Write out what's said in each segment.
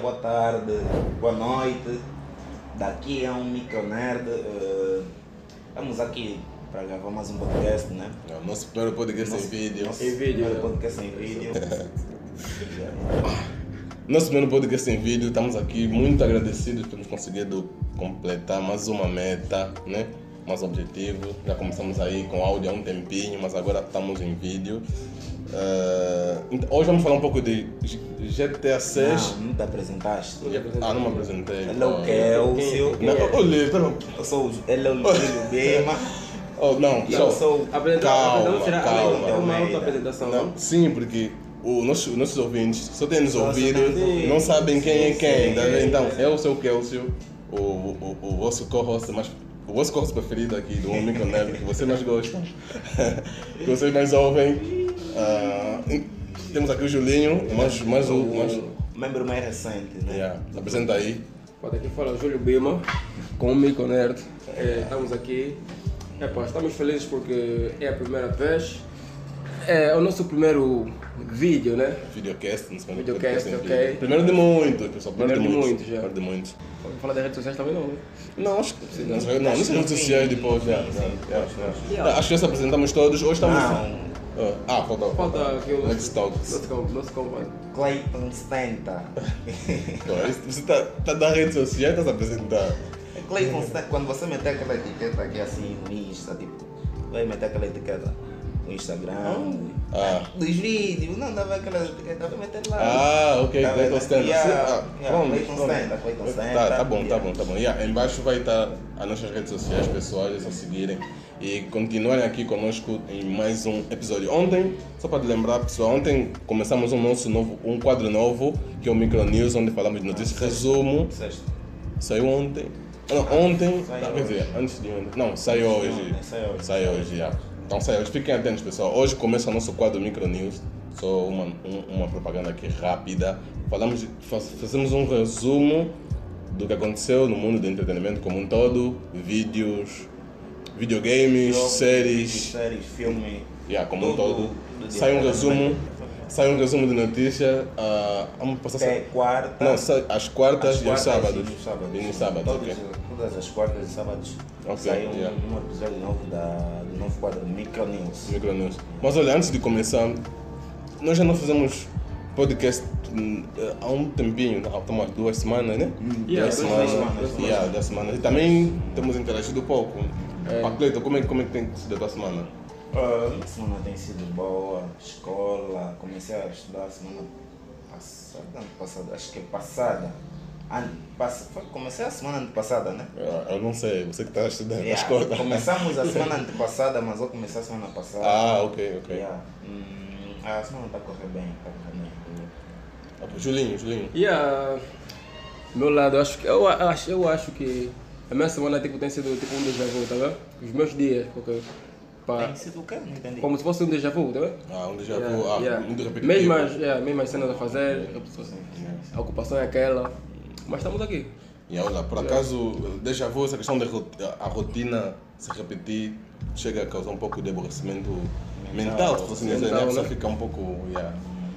boa tarde, boa noite. Daqui é um micronerd. Uh, estamos aqui para gravar mais um podcast, né? É o nosso primeiro podcast Nosso- em vídeo. Nosso Em vídeo, primeiro podcast em vídeo. Nosso primeiro podcast em vídeo, estamos aqui muito agradecidos por nos conseguido completar mais uma meta, né? Mais objetivo. Já começamos aí com áudio há um tempinho, mas agora estamos em vídeo. Eh, então, hoje vamos falar um pouco de GTA 6. Não, não te apresentaste. Ah, não me apresentei. Ele é o Oh. Kelcio. Não, olha, pera. Eu sou o, ele é o Júlio Bema. Oh, não, E eu sou o Calma, tirar calma. uma, uma auto-apresentação. Não, sim, porque o nosso, nossos ouvintes só têm nos ouvido, não sabem quem é quem. sim. tá vendo? Então, eu sou o Kelsio, o, o, o vosso co-host mais. O vosso co-host preferido aqui do Micro Nerd, que vocês mais gostam, que vocês mais ouvem. Ah, temos aqui o Julinho, mais, mais, o- mais, membro mais recente, né? yeah, apresenta aí. Pode aqui falar o Júlio Bima, com o Mico Nerd. É, estamos aqui. É, pá, estamos felizes porque é a primeira vez. É o nosso primeiro vídeo, né? Videocast, no segundo Videocast, podcast em ok. vídeo. Primeiro de muitos, pessoal. Primeiro, Primeiro de muitos. muitos, já. Primeiro de muitos. Falar das redes sociais também não, né? Não, acho que não, não, não, nas redes sociais depois, já. já, já, já. Yeah. Acho que já se apresentamos todos. Hoje estamos. Não, Ah, falta. Falta aqui o Let's Talks. nosso, com- nosso compadre. Clayton Stenta. Você está tá nas redes sociais, está se apresentar. Clayton Stenta, quando você meter aquela etiqueta aqui assim no Insta, tipo, vai meter aquela etiqueta no Instagram. Ah. Dos vídeos, não dava aquela etiqueta, vai meter lá. Ah, ok, Tá Clayton? Stenta. Yeah, ah, yeah, Clayton Clayton Tá, Stenta. tá bom, tá bom, tá bom. Yeah, embaixo vai estar as nossas redes sociais pessoais, é só seguirem. E continuarem aqui conosco em mais um episódio. Ontem, só para lembrar, pessoal, ontem começamos um nosso novo, um quadro novo, que é o Micro News, onde falamos de notícias, resumo, Sexta. Saiu ontem. Não, ontem. Saiu quer dizer, antes de ontem. Não, saiu hoje. Saiu hoje. Saiu hoje, já. Então hoje. Fiquem atentos, pessoal. Hoje começa o nosso quadro Micro News. Só uma, um- uma propaganda aqui rápida. Falamos, faz- fazemos um resumo do que aconteceu no mundo do entretenimento como um todo. Vídeos, videogames, séries. séries, filme. Yeah, como um tudo todo. do Sai um resumo. Sai um resumo de notícia. ah, vamos passar. Até quarta. Não, sai às quartas Às e aos quartas sábados. E nos sábados. E nos sábados, ok. Todas as quartas e sábados Ok, sai um, yeah. um episódio novo da, do novo quadro Micro News. Micro News. Mas olha, antes de começar, nós já não fizemos podcast hum, há um tempinho, há umas duas semanas, né? Yeah, duas duas semanas. semanas, duas semanas. Yeah, duas semanas. E também temos interagido pouco. É. Cleiton, como é, como é que tem sido a tua semana? Ah, a semana tem sido boa, escola, comecei a estudar semana passada, ano passado, acho que é passada. Ano, passa, foi, comecei a semana antepassada, né? Eu, eu não sei, você que está estudando na Yeah, escola. Começamos a semana antepassada, mas eu comecei a semana passada. Ah, ok, ok. Yeah. Hum, a semana está a correr bem, está a correr bem. Ah, Julinho, Julinho. E a meu lado, eu acho que eu acho, eu acho que a minha semana tipo, tem sido tipo um déjà vu, tá vendo? Os meus dias, porque pá, Tem sido o quê? Não entendi. como se fosse um déjà vu, tá vendo? Ah, onde já Yeah, vou. Ah, yeah. muito repetitivo. Mesmas, yeah, mesmas cenas a fazer, a ocupação é aquela, mas estamos aqui. E olha, por acaso, déjà vu, essa questão da rotina se repetir chega a causar um pouco de aborrecimento mental, se fosse dizer, né? A Mental, pessoa né? fica um pouco. Yeah.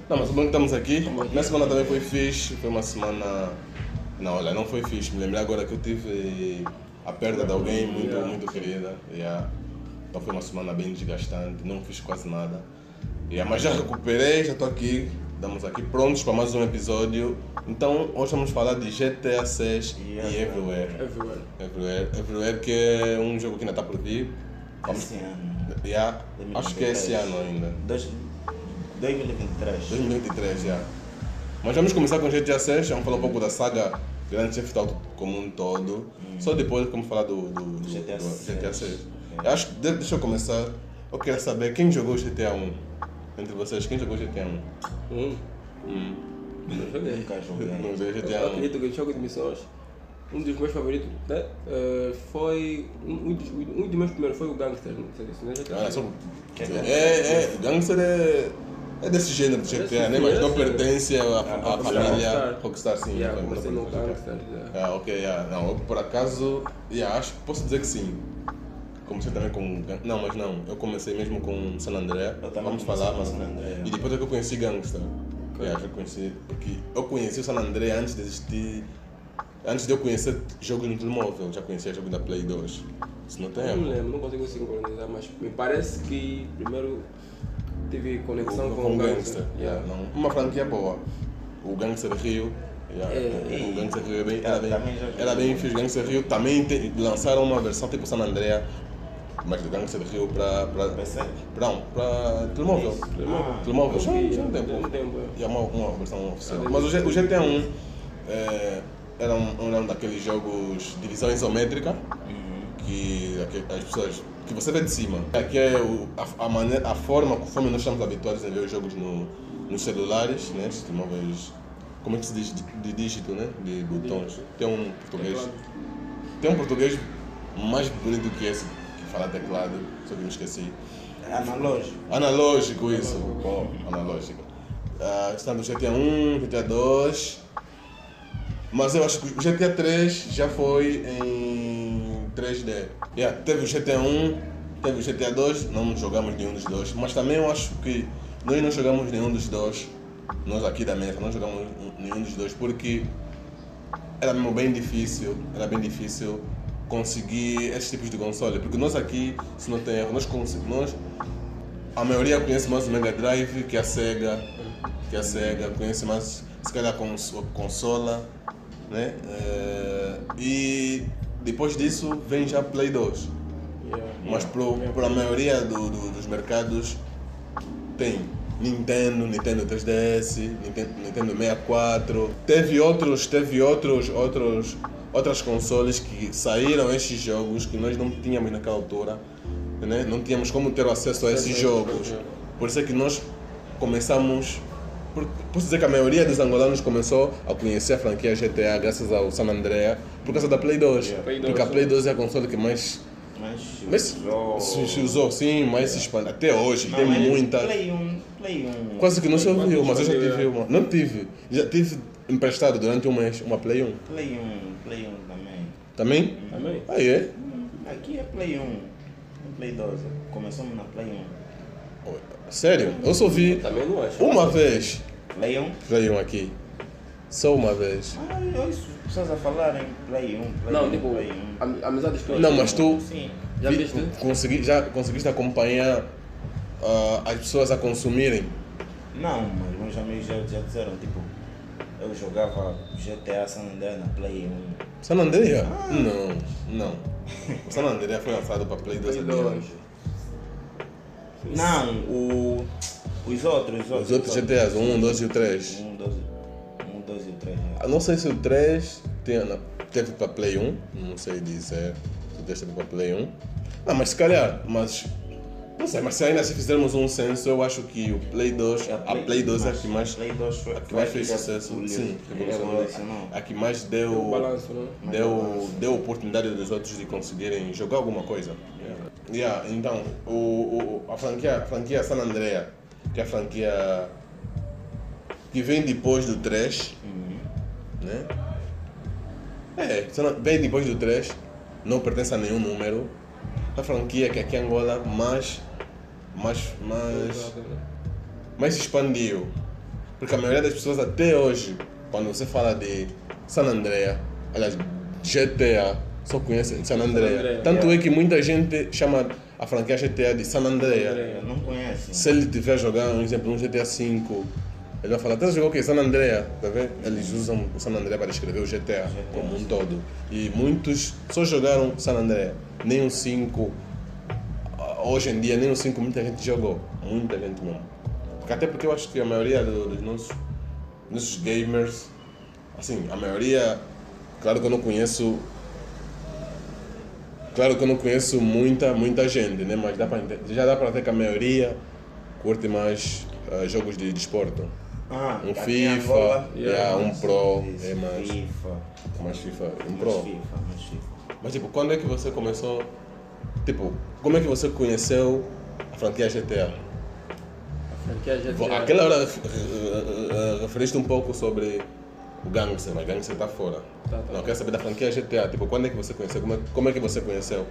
Não, mas o bom que estamos aqui. Minha semana também foi fixe, foi uma semana. Não, olha, não foi fixe. Me lembrei agora que eu tive a perda de alguém muito, Yeah. muito querida. Yeah. Então foi uma semana bem desgastante, não fiz quase nada. Yeah, mas já recuperei, já estou aqui. Estamos aqui prontos para mais um episódio. Então, hoje vamos falar de GTA 6 Yeah. e Everywhere. Everywhere. Everywhere. Everywhere que é um jogo que ainda está por vir. Vamos, Esse ano. yeah, acho que é esse ano ainda. Dois- 2023. 2023, já. Mas vamos começar com GTA 6, vamos falar um pouco da saga Grand Theft Auto como um todo. Só depois vamos falar do, do, do, GTA do GTA 6. 6. Eu acho deixa eu começar, eu quero saber quem jogou GTA 1? Entre vocês, quem jogou GTA 1? Hum, Hum. eu joguei. Nunca joguei. Não joguei GTA 1. acredito que o jogo de missões, um dos meus favoritos, né? eh, foi. Um, um dos, um dos meus primeiros foi o Gangster, não sei se não é GTA. Ah, só- Que é, é, Gangster é, é desse gênero de GTA, né? Mas não pertence à, à Rockstar. família Rockstar, sim. Yeah, não comecei no Gangster. Ah, ok, yeah. não, eu por acaso, yeah, acho que posso dizer que sim. Comecei também com. Não, mas não, eu comecei mesmo com San André. Eu Vamos falar, mas. André, E depois é que eu conheci Gangster. Yeah, já conheci, porque eu conheci o San André antes de existir. Antes de eu conhecer jogos no telemóvel, já conhecia jogo da Play 2. Isso não tem Não me erro. lembro, não consigo sincronizar, mas me parece que primeiro tive conexão Com, com, com o Gangster. Yeah. Yeah, não. Uma franquia boa. O Gangster Rio. yeah, É, o Gangster Rio é bem, era bem, era bem fixe. Gangster Rio também te- lançaram uma versão tipo San Andrea, mas do Gangster Rio para. PC? Não, para telemóvel. Ah. telemóvel. Já, vi, já há um tempo. tem tempo, é. E é uma, uma versão oficial. Mas o, G- o GTA 1 é, era, um, era um daqueles jogos de visão isométrica que, as pessoas. que você vê de cima. Aqui é o, a, a, maneira, a forma, conforme nós estamos habituados a ver os jogos no, nos celulares, né? Esses telemóveis. Como é que se diz? De, de dígito, né? De botões. Tem um português. Tem um português mais bonito que esse, que fala teclado, só que me esqueci. Analógico. Analógico isso. Bom, analógico. Ah, está no GTA 1, GTA 2. Mas eu acho que o GTA 3 já foi em 3D. Yeah, teve o GTA 1, teve o GTA 2, não jogamos nenhum dos dois. Mas também eu acho que nós não jogamos nenhum dos dois. Nós aqui da mesa não jogamos nenhum dos dois porque era mesmo bem difícil, era bem difícil conseguir esses tipos de console, porque nós aqui, se não tem erro, nós, conse- nós a maioria conhece mais o Mega Drive que a Sega, que a Sega conhece mais, se calhar a cons consola, né? Eh, e depois disso vem já Play 2. Yeah. Mas para a maioria do- do- dos mercados tem Nintendo, Nintendo 3DS, Nintendo, Nintendo 64. Teve outros, teve outros, outros, outras consoles que saíram esses jogos que nós não tínhamos naquela altura, né? Não tínhamos como ter acesso a esses jogos. Por isso é que nós começamos por- Posso dizer que a maioria dos angolanos começou a conhecer a franquia GTA graças ao San Andrea por causa da Play 2. Play 2, porque a Play 2 é a console que mais Mas usou- se, se usou sim, mas se expande. Até hoje Não, tem mas muita. Play 1, Play 1. Quase que não se ouviu, mas eu já tive uma. Não tive. Já tive emprestado durante um mês uma Play 1. Play 1, Play 1 também. Também? Também? Ah, é? Hum, Aqui é Play 1, não Play 2. Começamos na Play 1. Sério? Eu só vi Também não acho. uma vez Play 1? Play 1 aqui. Só uma vez. Ah, eu ouço pessoas a falarem Play 1, Play Não, 1, tipo, Play 1. am- amizades que eu Não, mas tu Sim. Já vi- viste? Consegui, já conseguiste acompanhar ah, as pessoas a consumirem. Não, mas meus amigos já, já disseram, tipo, eu jogava GTA San Andreas na Play 1. San Andrea? Ah. Não, não. O San Andrea foi lançado para Play 2 Play adiante. 2. Não, o, os outros, os outros. Os outros GTAs, o 1, 2 e o 3. 1, 2, 1, 2 e o 3. Ah, Não sei se o 3 tem, não, teve para Play 1, não sei dizer se o 3 teve para Play 1. Ah, mas se calhar, mas. Não sei, mas se ainda se fizermos um censo, eu acho que o Play 2, a Play 2 é a que mais, Play 2 foi, a que mais fez sucesso. Sim, revolucionou. revolucionou. A que mais O deu, balanço, né? deu, deu oportunidade dos outros de conseguirem jogar alguma coisa. Yeah, então, o, o, a, franquia, a franquia San Andrea, que é a franquia que vem depois do 3, né? É, vem depois do 3, não pertence a nenhum número. A franquia que aqui em Angola mais, mais, mais, mais se expandiu. Porque a maioria das pessoas até hoje, quando você fala de San Andrea, aliás, GTA, só conhece San Andrea. Tanto é que muita gente chama a franquia GTA de San Andrea. Não conheço. Se ele tiver jogando, por exemplo, um GTA V, ele vai falar, tá jogou o quê? San Andrea, tá vendo? Eles usam o San Andrea para escrever o GTA, como um todo. E muitos só jogaram San Andrea, nem o 5. Hoje em dia, nem o 5 muita gente jogou, muita gente mesmo. Porque até porque eu acho que a maioria do- dos nossos, nossos gamers, assim, a maioria, claro que eu não conheço Claro que eu não conheço muita, muita gente, né? mas dá pra, já dá para ver que a maioria curte mais ah, jogos de desporto. Ah, Um FIFA, Angola, yeah, um Pro, isso, é mais, FIFA, mais FIFA, um mais Pro. FIFA, mais FIFA. Mas tipo, quando é que você começou, tipo, como é que você conheceu a franquia GTA? A franquia GTA. Aquela hora eh, eh, eh, referiste um pouco sobre o Gangster, mas Gangster está fora. Tá, tá. Não, eu quero saber da franquia GTA, tipo, quando é que você conheceu, como é, como é que você conheceu?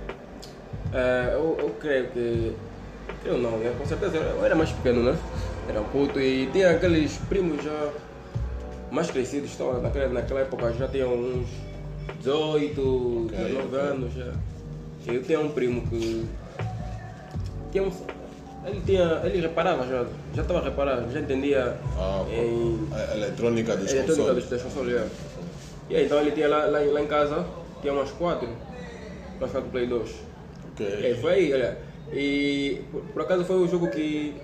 É, eu, eu creio que. Eu não, né? Com certeza eu era mais pequeno, né? Era puto e tinha aqueles primos já mais crescidos, então, naquela, naquela época já tinham uns 18, 19 ok. anos já. E eu tinha um primo que tinha um, ele tinha. ele reparava já, já estava a reparar, já entendia Ah, em A eletrônica dos ele é todo consoles. é. E aí, então ele tinha lá, lá, lá em casa, tinha umas quatro, umas quatro Play 2. É, Ok. foi aí, olha. E por, por acaso foi o jogo que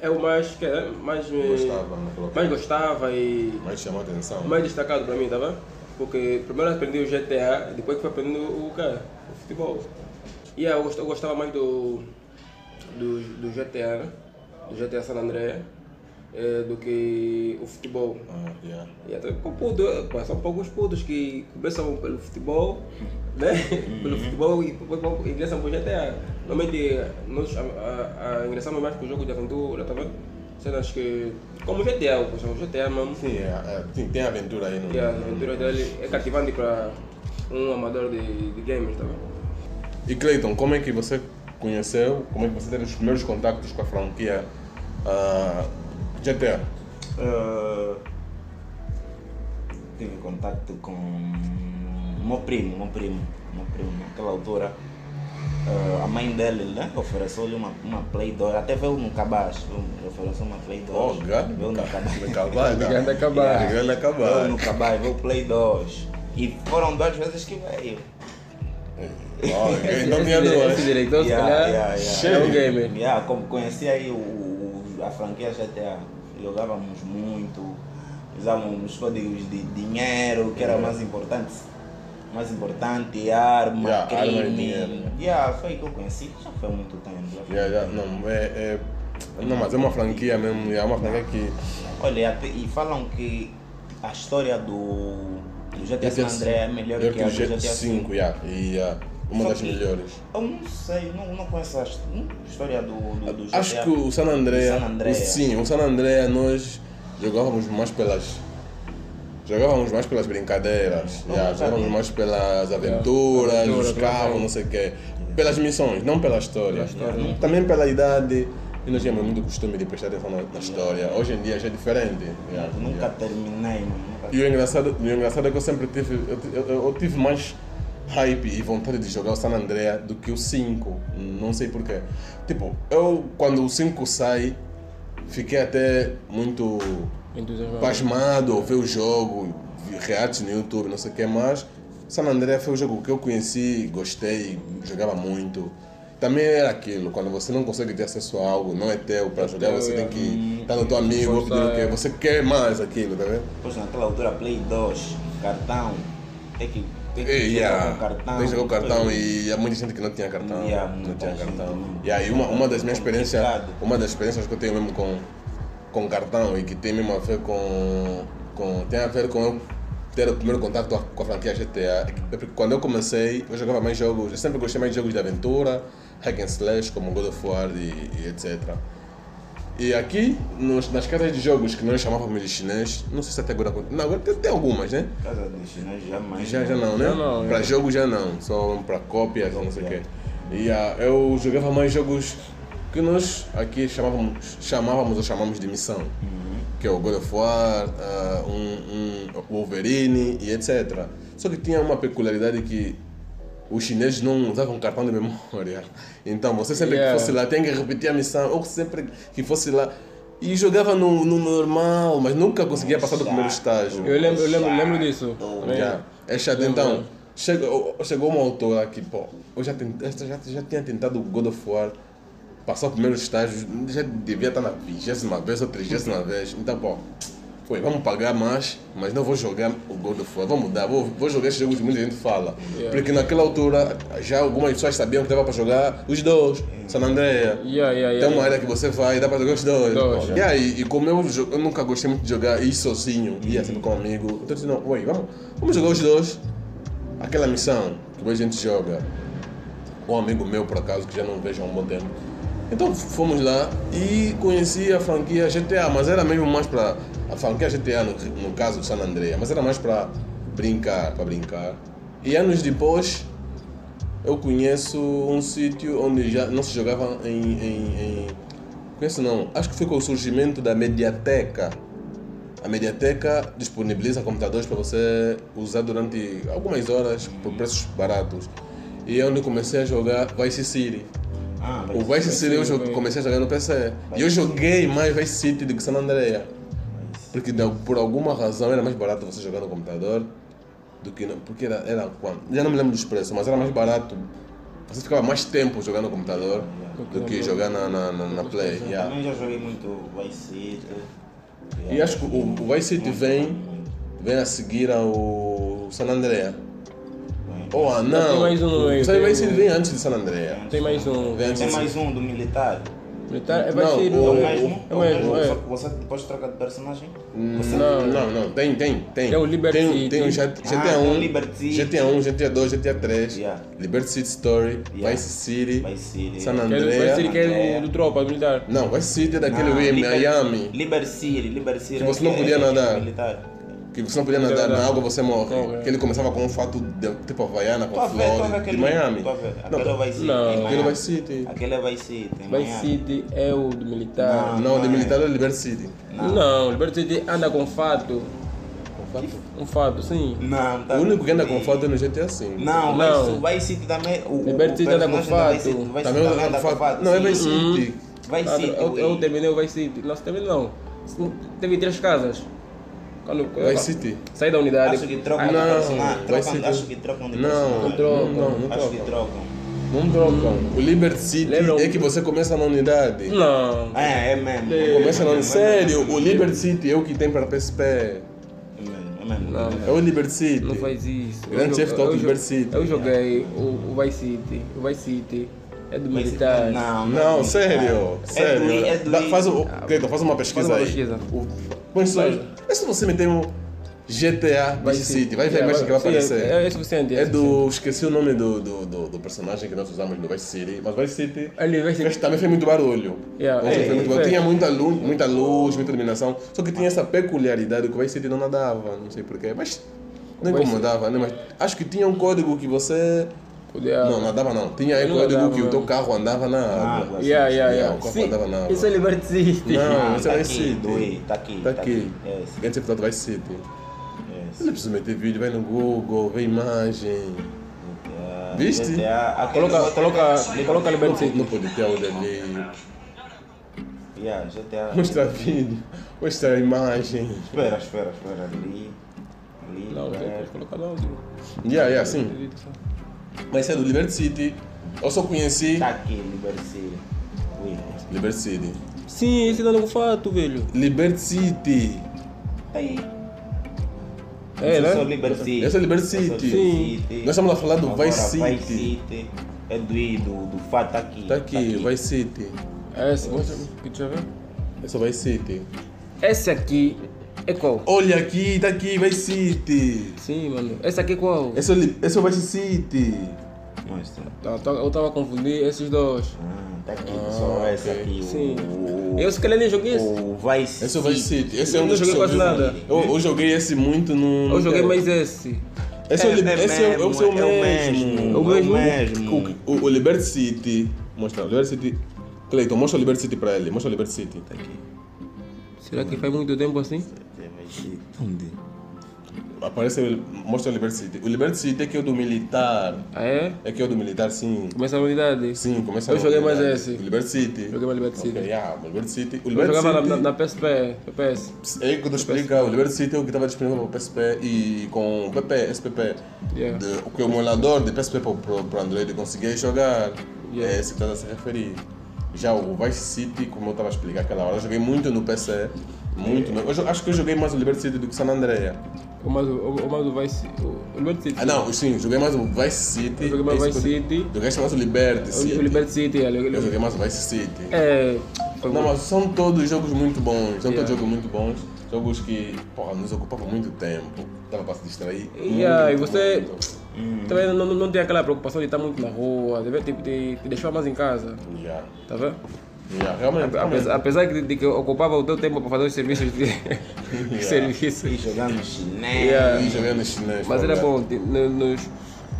eu mais, que, é, mais, me- Gostava naquela mais gostava e Mais chamou atenção. mais destacado para mim, tá vendo? Porque primeiro aprendi o GTA, depois que fui aprendendo o quê? Futebol. E yeah, eu, eu gostava mais do, do, do GTA, né? do GTA San Andreas, eh, do que o futebol. Ah, yeah. E até com puto, pá, são poucos putos que começam pelo futebol, né? pelo futebol e depois vão- ingressam para o GTA. Normalmente nós a, a, a ingressamos mais para o jogo de aventura, tá vendo? Cenas que. Como o GTA, o GTA mesmo. Sim, é, é, tem, tem aventura aí no. E a aventura dele é cativante para um amador de, de games, tá vendo? E Clayton, como é que você conheceu, como é que você teve os primeiros contactos com a franquia ah, GTA? Eh, tive contato com o meu primo, meu primo, meu primo, naquela altura. eh, a mãe dele né, ofereceu-lhe uma, uma Play 2, até veio no cabaz, ofereceu uma Play 2. Oh, grande. veio no cabaz. No cabaz, Grande cabaz. Veio no cabaz, veio o Play 2. E foram duas vezes que veio. Oh, ok, então tinha Esse duas. diretor, se calhar, yeah, yeah. é um gamer. Yeah, como conheci aí o, a franquia GTA, jogávamos muito, usávamos os códigos de dinheiro, que era mais importante. Mais importante, arma, Yeah, arma e crime. dinheiro. Yeah, foi que eu conheci, já foi há muito tempo. já foi Yeah, yeah, muito tempo. não, é, é, não, mas é uma franquia mesmo, é uma franquia que. Olha, até- e falam que a história do, do GTA San Andreas é melhor melhor que a do GTA 5, yeah, e yeah, uma Só das que- melhores. Eu não sei, não, não conheço a hum, história do, do, do GTA. Acho que o San Andrea, San Andreas. o- sim, o San Andrea nós jogávamos mais pelas jogávamos mais pelas brincadeiras, Não, yeah, não jogávamos mais pelas aventuras, Aventuras, os carros, não sei o quê, pelas missões, não pela história. história. Yeah. Também pela idade. E nós tínhamos muito costume de prestar atenção na, na história. Hoje em dia já é diferente. Yeah, nunca yeah. terminei. Nunca E o engraçado, o engraçado é que eu sempre tive. Eu, eu, eu tive mais hype e vontade de jogar o San Andrea do que o 5. Não sei porquê. Tipo, eu quando o 5 sai, fiquei até muito pasmado ao ver o jogo, vi reacts no YouTube, não sei o que mais. San Andrea foi o jogo que eu conheci, gostei, jogava muito. Também era aquilo, quando você não consegue ter acesso a algo, não é teu para jogar, teu, você é. tem que estar no teu amigo, pedir o quê? é. Você quer mais aquilo, tá vendo? Depois naquela altura Play 2, cartão, tem que, tem que É, yeah. com cartão. Tem que com cartão e há muita gente que não tinha cartão. Yeah, não tinha cartão. não. E aí uma, uma das minhas experiências, uma das experiências que eu tenho mesmo com, com cartão e que tem mesmo a ver com, com tem a ver com eu ter o primeiro contato com a franquia GTA. É porque quando eu comecei, eu jogava mais jogos, eu sempre gostei mais de jogos de aventura, hack and slash, como God of War e, e etc. E aqui, nos, nas casas de jogos que nós chamávamos de chinês, não sei se até agora. Não, agora tem, tem algumas, né? Casa de chinês jamais. Já, já não, né? Já não, para é. jogos já não, só para cópias, não sei o quê. E ah, eu jogava mais jogos que nós aqui chamávamos, chamávamos ou chamamos de missão. Que é o God of War, ah, um, um Wolverine e etc. Só que tinha uma peculiaridade que os chineses não usavam cartão de memória. Então você sempre Yeah. que fosse lá tem que repetir a missão, ou sempre que fosse lá. E jogava no, no normal, mas nunca conseguia passar do primeiro estágio. Eu lembro, eu lembro, lembro disso. Já, é chato. Então, chegou, chegou uma autora que, pô, eu já, tent- esta já, já tinha tentado o God of War, passar o primeiro estágio, já devia estar na vigésima vez ou trigésima vez. Então, pô, foi, vamos pagar mais, mas não vou jogar o God of War, vou mudar, vou, vou jogar esses jogos que muita gente fala. Yeah. Porque naquela altura, já algumas pessoas sabiam que dava para jogar os dois, San Andrea. Yeah, yeah, yeah. Tem uma área que você vai e dá para jogar os dois. Dois, E aí, e como eu, eu nunca gostei muito de jogar isso sozinho, ia sempre com um amigo, então eu disse, não, oi, vamos, vamos jogar os dois. Aquela missão que a gente joga. Um amigo meu, por acaso, que já não vejo há um bom tempo. Então fomos lá e conheci a franquia GTA, mas era mesmo mais para a franquia GTA, no, no caso do San Andrea, mas era mais para brincar, para brincar. E anos depois, eu conheço um sítio onde já não se jogava em, em, em, Conheço não. Acho que foi com o surgimento da Mediateca. A Mediateca disponibiliza computadores para você usar durante algumas horas por preços baratos. E é onde eu comecei a jogar Vice City. Ah, O Vice City eu comecei a jogar no PC. E eu joguei mais Vice City do que San Andrea. Porque de- por alguma razão era mais barato você jogar no computador do que no, porque era, era? Já não me lembro dos preços, mas era mais barato. Você ficava mais tempo jogando no computador do que jogar na, na, na, na Play. yeah. Também já joguei muito Vice City. E acho que o, o Vice City vem, vem a seguir ao San Andrea. Oh, ah, não. Tem mais um no meio, O tem Vice City vem antes de San Andrea. Tem mais um. Vem antes Tem mais um do militar. É, vai Não, ser o- É o o. mesmo? É o mesmo, Só é. que você depois troca de personagem? Não, não, não, tem, tem, tem. Tem o Liberty tem, City. tem o GTA, Ah, GTA tem o 1, Liberty GTA 1, GTA 2, GTA 3, Yeah. Liberty City Story, Yeah. Vice City, Vice City. San é do- Andrea. Vai ser que é do, do tropa, do militar. Não, Vice City é daquele Não, Miami, Liber City, Liber City. Que você é não que- podia é que é nadar. militar. Que você não podia nadar na água, você morre. Morre. Que ele começava com um fato de, tipo Havaiana, com ver flores, de aquele. Miami. Ver. Não, Aquele é o Vice City. Não. aquele é. Vice City. Aquele é Vice City. Vice Miami. City é o do militar. Não, de não é. militar é Liberty City. Não. Não, Liberty City anda com fato. Um fato, sim. Não, tá O único que anda com fato é no GTA V. Não, Não. Vice, Vice City também. O, o- Liberty o City anda com fato. Também anda com fato. Não, é. Vice City. Vice City. eu, terminei o Vice City. Nossa, terminei não. Teve três casas. Quando, Vice City. Saí da unidade. Acho que trocam de Não. Vice Trocam- City. Acho que trocam de Não, personagem. não trocam. Não, não Acho que trocam. Não trocam. O Liberty City Lembra é que você começa na unidade. Não. É, é mesmo. Começa na É unidade. Sério, é o. Liberty City é o que tem para PSP. É mesmo, é mesmo. Não. É o Liberty City. Não faz isso. Grande Eu Theft Auto Liberty City. Eu joguei o, o Vice City. O Vice City é do militar. Não, Não, é sério, sério. É do, é do, faz, o, Cleiton, faz uma pesquisa uma aí. pesquisa. O, põe só. Faz. É se você meter um GTA Vice City, vai ver a imagem que vai Sim, aparecer. É, é suficiente. É suficiente. do. Esqueci o nome do, do, do, do personagem que nós usamos no Vice City, mas Vice City Ali, Vice City. também fez muito barulho. Yeah, é, muito é, barulho. é. Tinha muita luz, muita luz, muita iluminação. Só que tinha essa peculiaridade que o Vice City não nadava, não sei porquê. Mas não incomodava, né? Mas acho que tinha um código que você. Podia- Não, nadava não. Tinha código nadava, que o teu carro andava na água. água. Yeah, yeah, Yeah, yeah. o carro Sim, andava na água. Isso é Liberty City. Não, Ah, isso é tá aqui, City. doei, tá aqui. Tá aqui. Esse, Grande Auto Vice City. Eu não preciso meter vídeo, vai no Google, vê imagem. Viste? Coloca, coloca, coloca Liberty Não, City. não pode ter áudio ali. Yeah, GTA. Mostra vídeo, mostra imagem. Espera, espera, espera. Ali. Ali. Não, tem que colocar áudio. Yeah, yeah, sim. Mas é do Liberty City. Eu só conheci Tá aqui, Liberty City. Liberty City. Sim, esse dando com fato, velho. Liberty City. Tá aí. É, Esse é o né? Liberty City. Esse é o Liberty Esse é o City. Sim. Nós estamos a falar do Agora, Vice City. Vice City. É do, do, do fato tá aqui. Tá aqui, Vice City. É esse. Deixa eu ver. Esse é o Vice City. Esse aqui é qual? Olha aqui, tá aqui, Vice City. Sim, mano. Esse aqui é qual? Esse é esse é o Vice City. Mostra. Tá, tá, eu tava a confundir esses dois. Ah, tá aqui. Só esse ok. aqui. Sim. O, Eu se calhar nem joguei esse. o Vice Esse é o Vice City. Esse é Eu um não joguei quase nada. Eu, eu joguei esse muito no. Eu joguei mais esse. Esse é, É, é esse é, o- é o seu mesmo, é o mesmo. mesmo, É o mesmo? mesmo. O, o Liberty City. Mostra, o Liberty City. Cleiton, mostra o Liberty City pra ele. Mostra o Liberty City. Tá aqui. Será que faz muito tempo assim? City. Onde? Aparece, o- mostra o Liberty City. O Liberty City é que é o do militar. Ah, é? É que é o do militar, sim. Começa a unidade. Sim, começa Eu joguei mais esse. O Liberty City. Joguei mais Liberty City. yeah, o Liberty City. O Eu Liberty jogava City. na, na, na PSP. PPS. É que eu te explicar, o Liberty City é o que estava disponível para o PSP e com o PP, SPP, Yeah. de, o que o emulador de PSP para o Android conseguia jogar, Yeah. é esse que está a se referir. Já o Vice City, como eu estava a explicar aquela hora, eu joguei muito no PC, muito. no- eu jo- acho que eu joguei mais o Liberty City do que San Andrea. O mais o, o mais o Vice. O, o Liberty City. Ah não, sim, joguei mais o Vice City. Eu joguei mais esse Vice eu- City. Jogaste mais o Liberty O, City. o Liberty City, é. Eu joguei mais o Vice City. É. Não, bom. mas são todos jogos muito bons, são Yeah. todos jogos muito bons. Jogos que, porra, nos ocupavam muito tempo. Dava para se distrair. Yeah, e muito, você- muito. Também não, não, não tem aquela preocupação de estar muito na rua, de, de, de, de deixar mais em casa. Yeah. Tá vendo? Yeah, realmente. Apesar, apesar de, de que eu ocupava o teu tempo para fazer os serviços de serviços. E jogando chinês. Yeah. E jogando chinês. Mas era olha. bom, no- nos,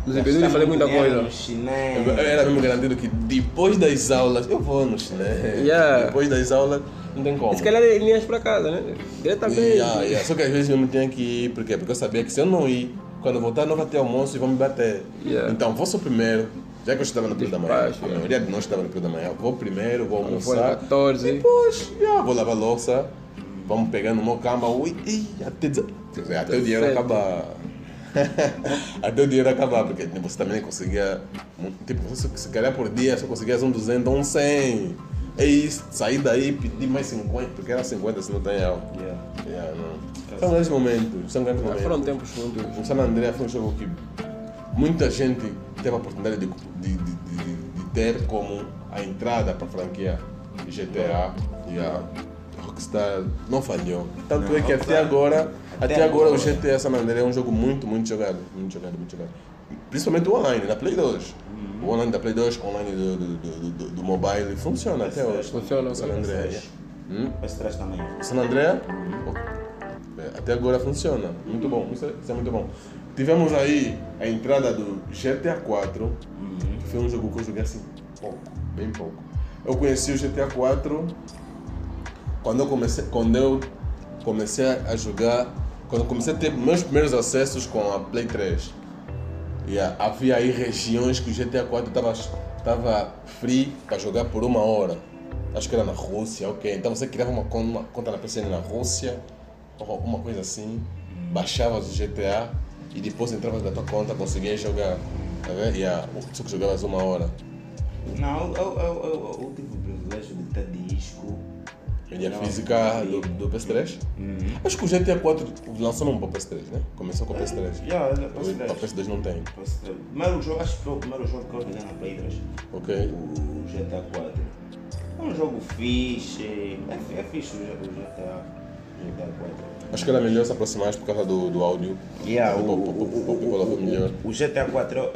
Nos de fazer muita coisa. No chinelo. Era mesmo garantido que depois das aulas, eu vou no chinelo. Yeah. Depois das aulas, não tem como. Se calhar ele vinha para casa, né? Diretamente. Yeah, yeah. Só que às vezes eu não tinha que ir, por quê? Porque eu sabia que se eu não ir, quando eu voltar não vai ter almoço e vão me bater. Yeah. Então vou só primeiro, já que eu estava no período da manhã, a maioria de nós estava no período da manhã, vou primeiro, vou almoçar, 14. depois yeah, vou lavar a louça, vamos pegando no meu cama, ui, ih, até, dizer- até o dinheiro Certo. acabar. até o dinheiro acabar, porque você também conseguia, tipo, você se calhar por dia só conseguias um 200, um 100. É isso, sair daí e pedir mais 50, porque era 50 se não tem álcool. Yeah. Yeah, não. São grandes momentos, são grandes momentos. Foram tempos juntos. O San André foi um jogo que muita gente teve a oportunidade de, de, de, de- ter como a entrada para a franquia GTA e a Rockstar não falhou. Tanto Não, é que até agora, até até agora o. GTA San André é um jogo muito, muito jogado, muito jogado, muito jogado. Principalmente o online, na Play 2. O online da Play 2, o online do, do, do, do, do mobile, funciona até hoje. Funciona, O San André. Sim. Hum? Também. San André, é, até agora funciona. Muito bom, isso é, isso é muito bom. Tivemos aí a entrada do GTA 4, que foi um jogo que eu joguei assim pouco, bem pouco. Eu conheci o GTA 4 quando eu comecei, quando eu comecei a jogar, quando eu comecei a ter meus primeiros acessos com a Play 3. Yeah, havia aí regiões que o GTA 4 estava tava free para jogar por uma hora. Acho que era na Rússia, ok. Então você criava uma, uma conta na PCN na Rússia, ou alguma coisa assim, baixavas o GTA e depois entravas na tua conta, conseguias jogar. Tá vendo? Yeah, só que jogavas uma hora. Não, eu, eu, eu, eu tive o privilégio de ter disco. Mídia física do, do PS3. Uhum. Acho que o GTA 4 lançou não para o PS3, né? Começou com o PS3. Yeah, é Para PS3. o PS2 não tem. PS3. Primeiro jogo, acho que foi o primeiro jogo que eu joguei na Play 3. Ok? O GTA 4. É um jogo fixe. É, é fixe o GTA. GTA 4. Acho que era melhor se aproximar por causa do, do áudio. Yeah, o, o, o o, GTA 4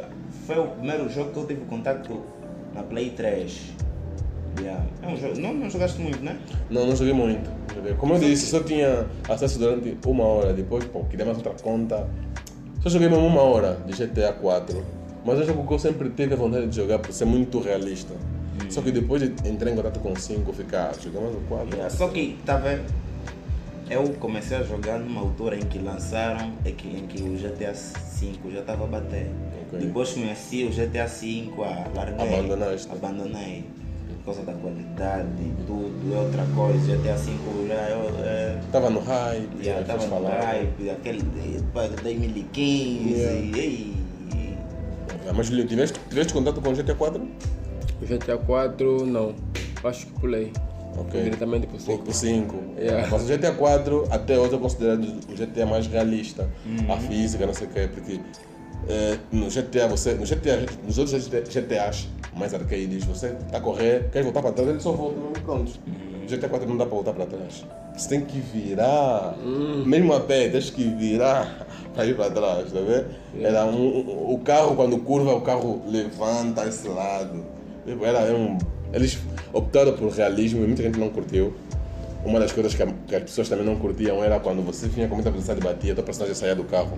foi o primeiro jogo que eu tive contato na Play 3. Yeah. É um jogo. Não, não jogaste muito, né? Não, não joguei muito. Como eu disse, só tinha acesso durante uma hora. Depois, pô, queria mais outra conta. Só joguei mesmo uma hora de GTA 4. Mas é um jogo que eu sempre tive a vontade de jogar por ser muito realista. Só que depois de entrar em contato com o 5, ficar, jogar mais o 4. Yeah, Só que, tá vendo? Eu comecei a jogar numa altura em que lançaram, em que, em que o GTA V já estava a bater. Ok. Depois conheci o GTA V, ah, larguei. Abandonaste. Abandonei. Por causa da qualidade, tudo, é outra coisa. GTA V já é. Tava no hype, estava no hype, aquele de pá, de 2015. Yeah. E, ei, Ah, Mas Lio, tiveste, tiveste contato com o GTA 4? O GTA 4, não. Acho que pulei. Ok. Diretamente pro Por 5. por 5. Yeah. Mas o GTA 4 até hoje é considerado o GTA mais realista. Uhum. A física, não sei o quê, porque eh, no GTA você. No GTA, nos outros GTAs mais arcades, você está a correr, quer voltar para trás, ele só volta mesmo pronto. Uhum. O GTA 4 não dá para voltar para trás. Você tem que virar, Uhum. mesmo a pé, tens que virar para ir para trás, tá vendo? Era um, um- o carro, quando curva, o carro levanta esse lado. Era um, eles optaram por realismo e muita gente não curtiu. Uma das coisas que, a- que as pessoas também não curtiam era quando você vinha com muita velocidade e batia, teu personagem saía do carro.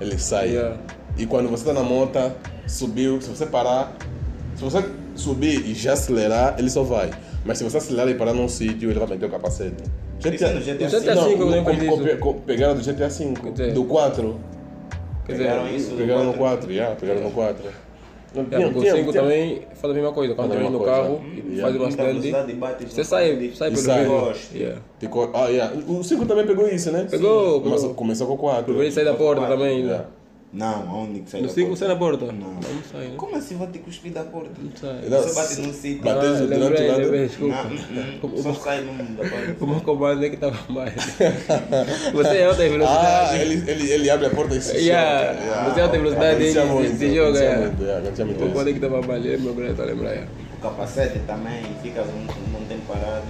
Ele sai. Yeah. E quando você está na moto, subiu, se você parar, se você subir e já acelerar, ele só vai. Mas se você acelerar e parar num sítio, ele vai meter o capacete. No GTA GTA Não, V com- isso. com- pegaram do GTA V, do 4. Quer Pegaram isso Pegaram no 4. 4, yeah, pegaram no 4. Não, é, tinha- porque o tinha- 5 tinha- também faz a mesma coisa. Quando Faz a tu vem no carro e yeah. faz uma e bates você sai, sai pelo sai. Yeah. Ficou- ah, yeah. O 5 também pegou isso, né? Pegou, começou com o 4. Preferir sair da porta também. né? Yeah. Não, aonde que sai No da 5 porta? sai na porta? Não. Não sai, né? Como assim vou ter que cuspir da porta? Não sai. Não, Você bate num sítio. Bateu Ah, durante o lado. Não, desculpa. hum, hum, só sai num da porta. O meu comando é que estava mais. Você é alta velocidade. Ah, ele, ele, ele abre a porta e se Yeah, joga. você é alta velocidade Acontecia e se- se joga. yeah. yeah, O comando é que estava mais. Lembra, tá lembra, yeah. O capacete também, fica um, um bom tempo parado,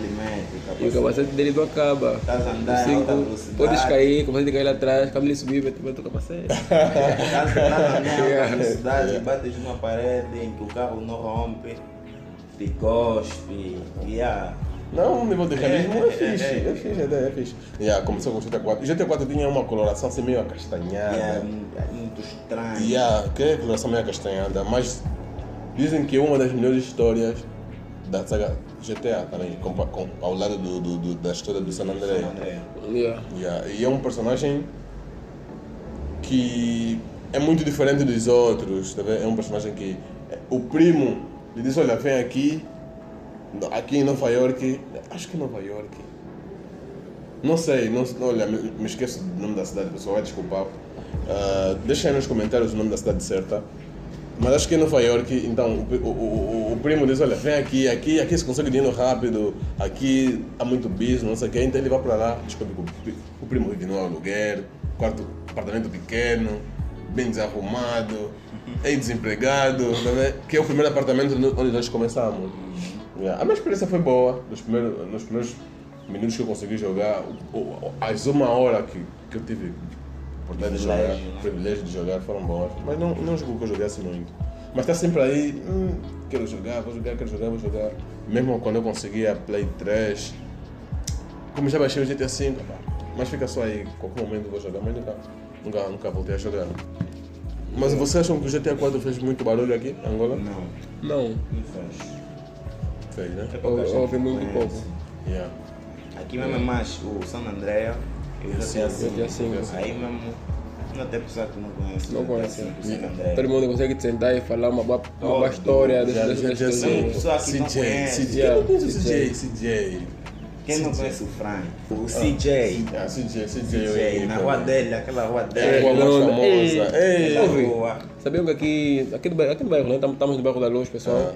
ele mete o E o capacete dele não acaba. Estás a andar O em cinco, alta velocidade. Podes cair, capacete de cair lá atrás, ele subir, vai ter o capacete. Estás estás a andar em alta Yeah. velocidade, bates numa parede em que o carro não rompe, te cospe, yeah. Não, o nível de realismo é, é, fixe, é, é, fixe, é, é fixe. Yeah, começou com o GTA 4. O GTA 4 tinha uma coloração assim meio acastanhada. É, é muito estranho. Yeah, que é coloração meio acastanhada, mas dizem que é uma das melhores histórias da saga GTA também, com, com, ao lado do, do- do- da história do San Andreas. Yeah. Yeah, E é um personagem que é muito diferente dos outros, tá vendo? É um personagem que o primo lhe diz, olha, vem aqui, aqui em Nova York, acho que é Nova York. Não sei, não, olha, me, me esqueço do nome da cidade, pessoal, vai desculpar. Ah, deixa aí nos comentários o nome da cidade certa. Mas acho que é Nova York, então o, o, o, o primo diz, olha, vem aqui, aqui, aqui se consegue dinheiro rápido, aqui há muito business, não sei o quê, então ele vai para lá, descobre que o, pri- o primo vive no aluguel, quarto, apartamento pequeno, bem desarrumado, é desempregado, tá vendo? que é o primeiro apartamento onde nós começamos. Yeah. A minha experiência foi boa, nos primeiros, nos primeiros minutos que eu consegui jogar, as uma hora que, que eu tive oportunidade de jogar, Privilégio, né? privilégio de jogar foram boas, mas não, não jogo que eu jogasse muito. Mas está sempre aí, hum, quero jogar, vou jogar, quero jogar, vou jogar. Mesmo quando eu conseguia Play 3, como já baixei o GTA V, mas fica só aí, qualquer momento eu vou jogar, mas nunca, nunca, nunca voltei a jogar. Mas vocês acham que o GTA 4 fez muito barulho aqui em Angola? Não, Não, não faz. Fez, né? É ouvi que muito conhece. pouco. Yeah. Aqui mesmo é mais o San Andrea e o Sim, GTA GTA V. V. Aí mesmo, não tem pessoa que não conhece. Não o conhece. Andrea. todo mundo consegue sentar e falar uma boa, uma boa história Já, desse, já, já pessoa que não CJ, conhece. CJ. Eu conheço o CJ. CJ. Quem não conhece o Frank? O CJ. Ah, CJ, CJ. Na rua dele, aquela rua É, dele. rua mais Ei, famosa. Rua. Sabiam que aqui, aqui, do, bairro- aqui no bairro, né? Estamos estamos no bairro da Luz, pessoal.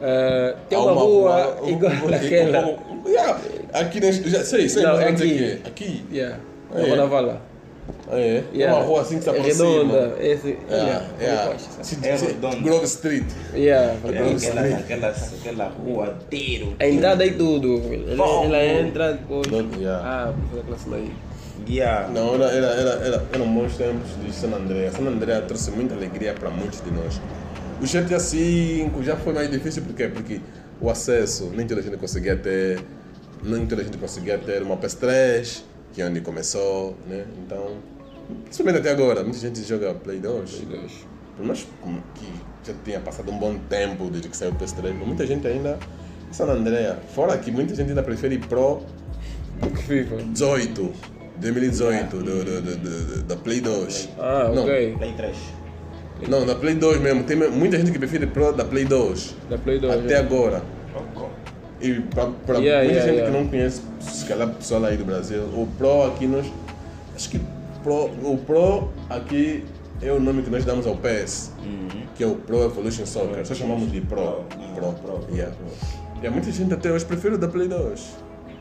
Eh, tem Há uma, rua um- igual um- daquela. um- yeah, Aqui, neste- já sei, sei, Não, é aqui. que Aqui. Yeah, É. na Rua da Vala. Ah, é? É Yeah. uma rua assim que se É aproxima. redonda. Esse, É, yeah, é. Se- É se- redonda. Grove Street. Yeah, É redonda. aquela, aquela, aquela rua tiro. A entrada e tudo. Ela, ela entra depois. Não, yeah. Ah, por fazer classe daí. Yeah. Não, era, era, era, era, eram bons tempos de San Andrea. San Andrea trouxe muita alegria para muitos de nós. O GTA V já foi mais difícil por quê? Porque o acesso, nem toda a gente conseguia ter, nem toda a gente conseguia ter uma PS3, que é onde começou, né? Então, principalmente até agora, muita gente joga Play 2. Por mais que já tinha passado um bom tempo desde que saiu o PS3, mas muita gente ainda San Andrea. Fora que muita gente ainda prefere Pro Que FIFA. 18, 2018, do, do, do, do- da Play 2. Ah, Não, ok. Play 3. Não, da Play 2 mesmo. Tem muita gente que prefere Pro da Play 2. Da Play 2. Até agora. E para Yeah, muita yeah, gente yeah. que não conhece, se calhar pessoal aí do Brasil, o Pro aqui nós. Acho que Pro, o Pro aqui é o nome que nós damos ao PES, que é o Pro Evolution Soccer. Só chamamos de Pro. Ah, Pro. Pro. Yeah. E há muita gente até hoje prefere o da Play 2.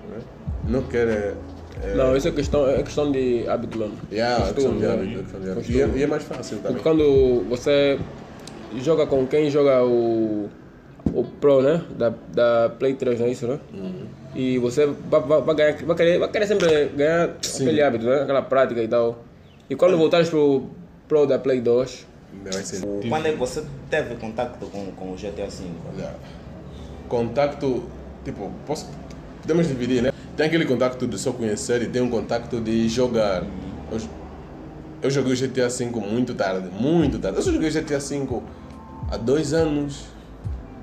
né? Não quer. É, Não, isso é questão, é questão de hábito mesmo. Yeah, Costume, questão de né? hábito, questão de hábito. E é, e é mais fácil também. Porque quando você joga com quem joga o, o Pro, né? Da, da Play 3, não é isso, né? Uhum. E você vai, vai, vai ganhar, vai querer, vai querer sempre ganhar aquele hábito, né? Aquela prática e tal. E quando voltares pro Pro da Play 2, Vai ser. O- Quando é que você teve contato com, com o GTA V? Olha, contacto, tipo, posso, podemos dividir, né? Tem aquele contacto de só conhecer e tem um contacto de jogar. Eu, eu joguei o GTA V muito tarde, muito tarde. Eu só joguei o GTA V há dois anos,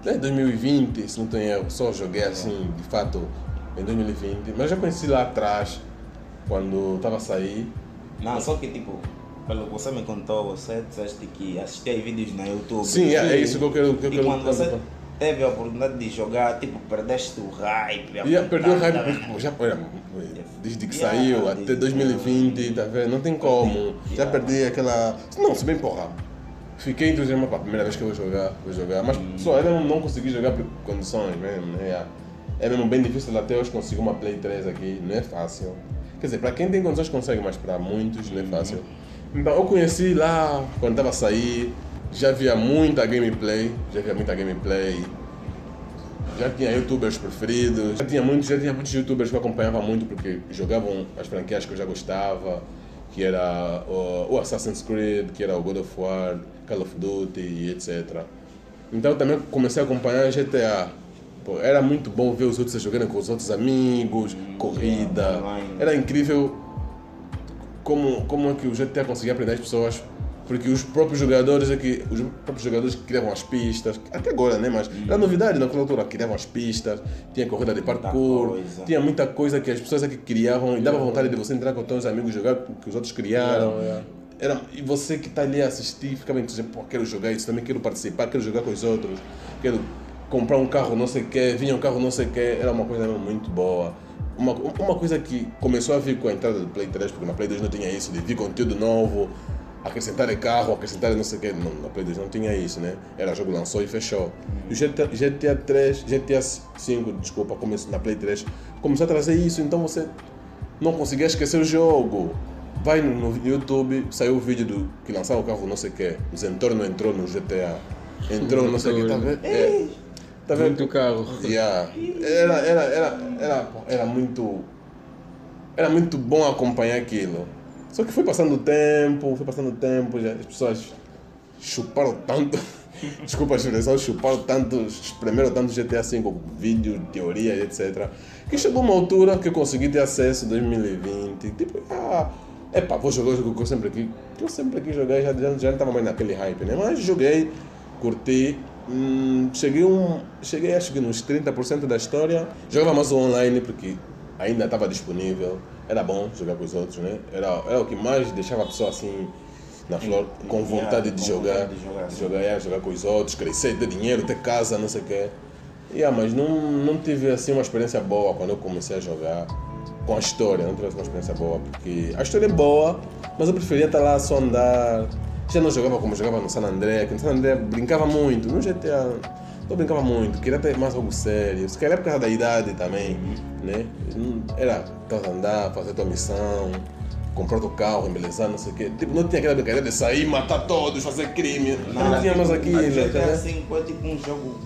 né? 2020, se não tenho erro. Só joguei assim, de fato, em 2020. Mas já conheci lá atrás, quando estava a sair. Não, só que tipo, pelo que você me contou, você disseste que assistia vídeos no YouTube. Sim, é, é isso que eu quero. Que eu E quero quando você teve a oportunidade de jogar, tipo, perdeste o hype. a Yeah, perdeu o hype porque já, olha, desde que Yeah, saiu desde- até 2020, tá vendo? Não tem como. Já Yeah. perdi aquela. Não, se bem porra. Fiquei entusiasmado para a primeira vez que eu vou jogar, vou jogar. Mas só ainda não, não consegui jogar por condições mesmo, né? Yeah. É mesmo bem difícil até hoje conseguir uma Play 3 aqui, não é fácil. Quer dizer, para quem tem condições consegue, mas para muitos não é fácil. Então eu conheci lá quando estava a sair, já via muita gameplay, já via muita gameplay. Já tinha youtubers preferidos, já tinha muitos, já tinha muitos youtubers que eu acompanhava muito porque jogavam as franquias que eu já gostava, que era o, o Assassin's Creed, que era o God of War, Call of Duty etc. Então também comecei a acompanhar GTA. Pô, era muito bom ver os outros jogarem com os outros amigos, corrida. yeah, online. Era incrível como, como é que o GTA conseguia aprender as pessoas. Porque os próprios jogadores é que os próprios jogadores criavam as pistas, até agora, né? Mas era novidade naquela altura, criavam as pistas, tinha corrida de parkour, tinha muita coisa que as pessoas é que criavam e dava vontade de você entrar com os teus amigos jogar que os outros criaram. Yeah, yeah. Era, e você que está ali a assistir ficava entusiasmado, pô, quero jogar isso, também quero participar, quero jogar com os outros, quero comprar um carro não sei o que, vinha um carro não sei o que, era uma coisa muito boa. Uma, uma coisa que começou a vir com a entrada do Play 3, porque na Play 2 não tinha isso, de vir conteúdo novo, acrescentar carro, acrescentar não sei o que, não, na Play 2 não tinha isso, né? Era jogo lançou e fechou. E o GTA, GTA 3, GTA 5, desculpa, começou na Play 3, começou a trazer isso, então você não conseguia esquecer o jogo. Vai no, no YouTube, saiu o vídeo do que lançaram o carro não sei o que, o Zentorno entrou no GTA. Entrou não sei o que, tá vendo? É, tá vendo? Muito carro. Yeah. Era, era, era, era, era muito. Era muito bom acompanhar aquilo. Só que foi passando o tempo, foi passando o tempo, já as pessoas chuparam tanto. Desculpa a expressão, chuparam tanto, espremeram tanto GTA V, vídeo, teoria, etc. Que chegou uma altura que eu consegui ter acesso em 2020. Tipo, ah, epá, vou jogar o jogo que eu sempre quis. Que eu sempre quis jogar, já, já, já não estava mais naquele hype, né? Mas joguei, curti. Hum, cheguei, um, cheguei acho que nos 30% da história. Jogava mais online porque ainda estava disponível. Era bom jogar com os outros, né? Era, era o que mais deixava a pessoa assim na flor, com vontade de jogar, vontade de jogar, de jogar, jogar com os outros, crescer, ter dinheiro, ter casa, não sei o quê. Yeah, mas não, não tive assim uma experiência boa quando eu comecei a jogar com a história, não tive uma experiência boa, porque a história é boa, mas eu preferia estar lá só andar. Já não jogava como jogava no San André, que no San André brincava muito, no GTA não brincava muito, queria ter mais algo sério, se calhar por causa da idade também, né? Não- Era andar, fazer tua missão, comprar teu carro, embelezar, não sei o quê. Tipo, não tinha aquela brincadeira de sair, matar todos, fazer crime. Não, tinha mais aquilo, vendo? assim foi tipo um jogo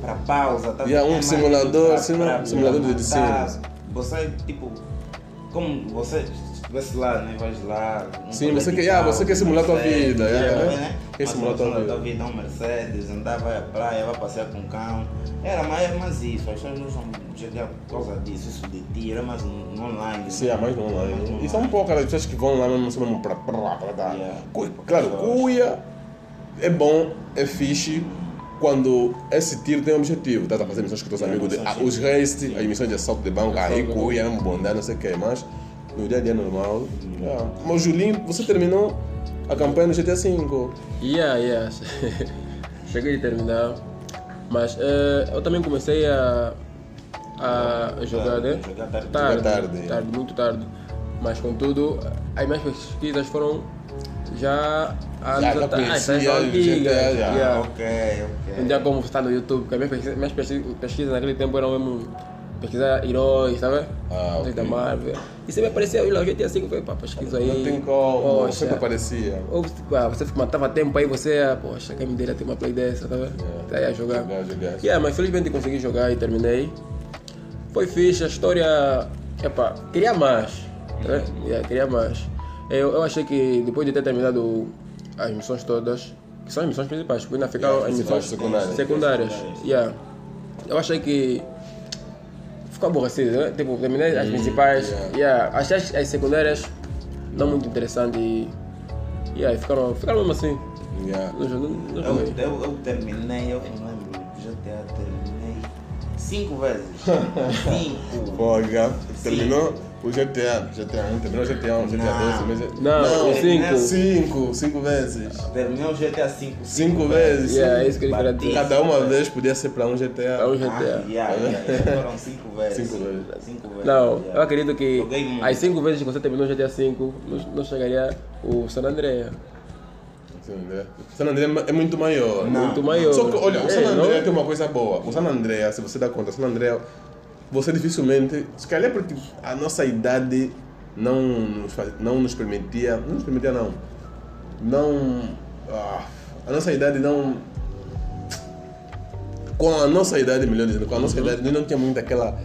para pausa, tá? Yeah, um mais simulador, pra- sim, pra- simulador de matar. destino. Você, tipo, como você lá, né? Lá. um Sim, você quer- ah, você quer simular tua vida, yeah, tá né? Quer simular tua vida. tua vida, um Mercedes, andar, vai à praia, vai passear com o cão. Era mais, mais isso, as pessoas não usam GTA por causa disso, isso de ti, era mais no online. Sim, né? há mais online. E são poucas as pessoas que vão lá mesmo, mesmo para para para dar. Yeah. Claro, cuia é bom, é fixe quando esse tiro tem um objetivo. Estás a fazer missões com teus amigos, de, ah, os race, as missões de assalto de banco, aí cuia, é bondade, não sei o que, mas no dia a dia normal. yeah. Mas Julinho, você terminou a campanha no GTA V. Yeah, yeah. Cheguei a terminar. Mas eh, eu também comecei a, a jogar, né? Jogar tarde. tarde, tarde. tarde, muito tarde. Mas contudo, as minhas pesquisas foram já há Já- anos já atrás. GTA, já. yeah. Ok, ok. Não tinha como estar no YouTube, porque as minhas pesquisas naquele tempo eram mesmo pesquisar heróis, sabe? Ah, Heróis da. Marvel. E sempre aparecia, olha, o GTA V, eu falei, pá, pesquisa aí. Não tem como, Poxa. sempre aparecia. Ou tipo, ah, você matava tempo aí, você, ah, poxa, quem me dera ter uma play dessa, tá vendo? Yeah. Aí ia jogar. Jogar, jogar. Yeah, mas felizmente consegui jogar e terminei. Foi fixe, a história. Epa, queria mais. Tá vendo? Yeah, queria mais. Eu, eu achei que depois de ter terminado as missões todas, que são as missões principais, porque ainda ficaram Yeah, as missões secundárias. secundárias. Yeah. Eu achei que ficou aborrecido, né? Tipo, terminei as principais, yeah. yeah. achei as, as secundárias não muito interessantes e yeah, ficaram, ficaram mesmo assim. Yeah. Não, não, não Eu, eu, eu terminei, eu não lembro, GTA terminei cinco vezes. cinco. Pô, já terminou o GTA, GTA 1, terminou o GTA 1, GTA 2, Não. mas... Não, o cinco. Cinco, cinco vezes. Terminei o GTA cinco. Cinco vezes. Yeah, é isso que ele queria dizer. Cada uma vez podia ser para um GTA. É um Ah, GTA. yeah, yeah. Foram cinco vezes. Cinco vezes. Cinco vezes. Não, yeah. eu acredito que as cinco vezes que você terminou o GTA V, não, não chegaria o San Andreas. San André. San André é muito maior. Não. Muito maior. Só que, olha, o San É, André não? tem uma coisa boa. O San André, se você dá conta, o San André, você dificilmente, se calhar é porque a nossa idade não nos, não nos permitia, não nos permitia não, não, ah, a nossa idade não, com a nossa idade, melhor dizendo, com a nossa idade, nós não tinha muito aquela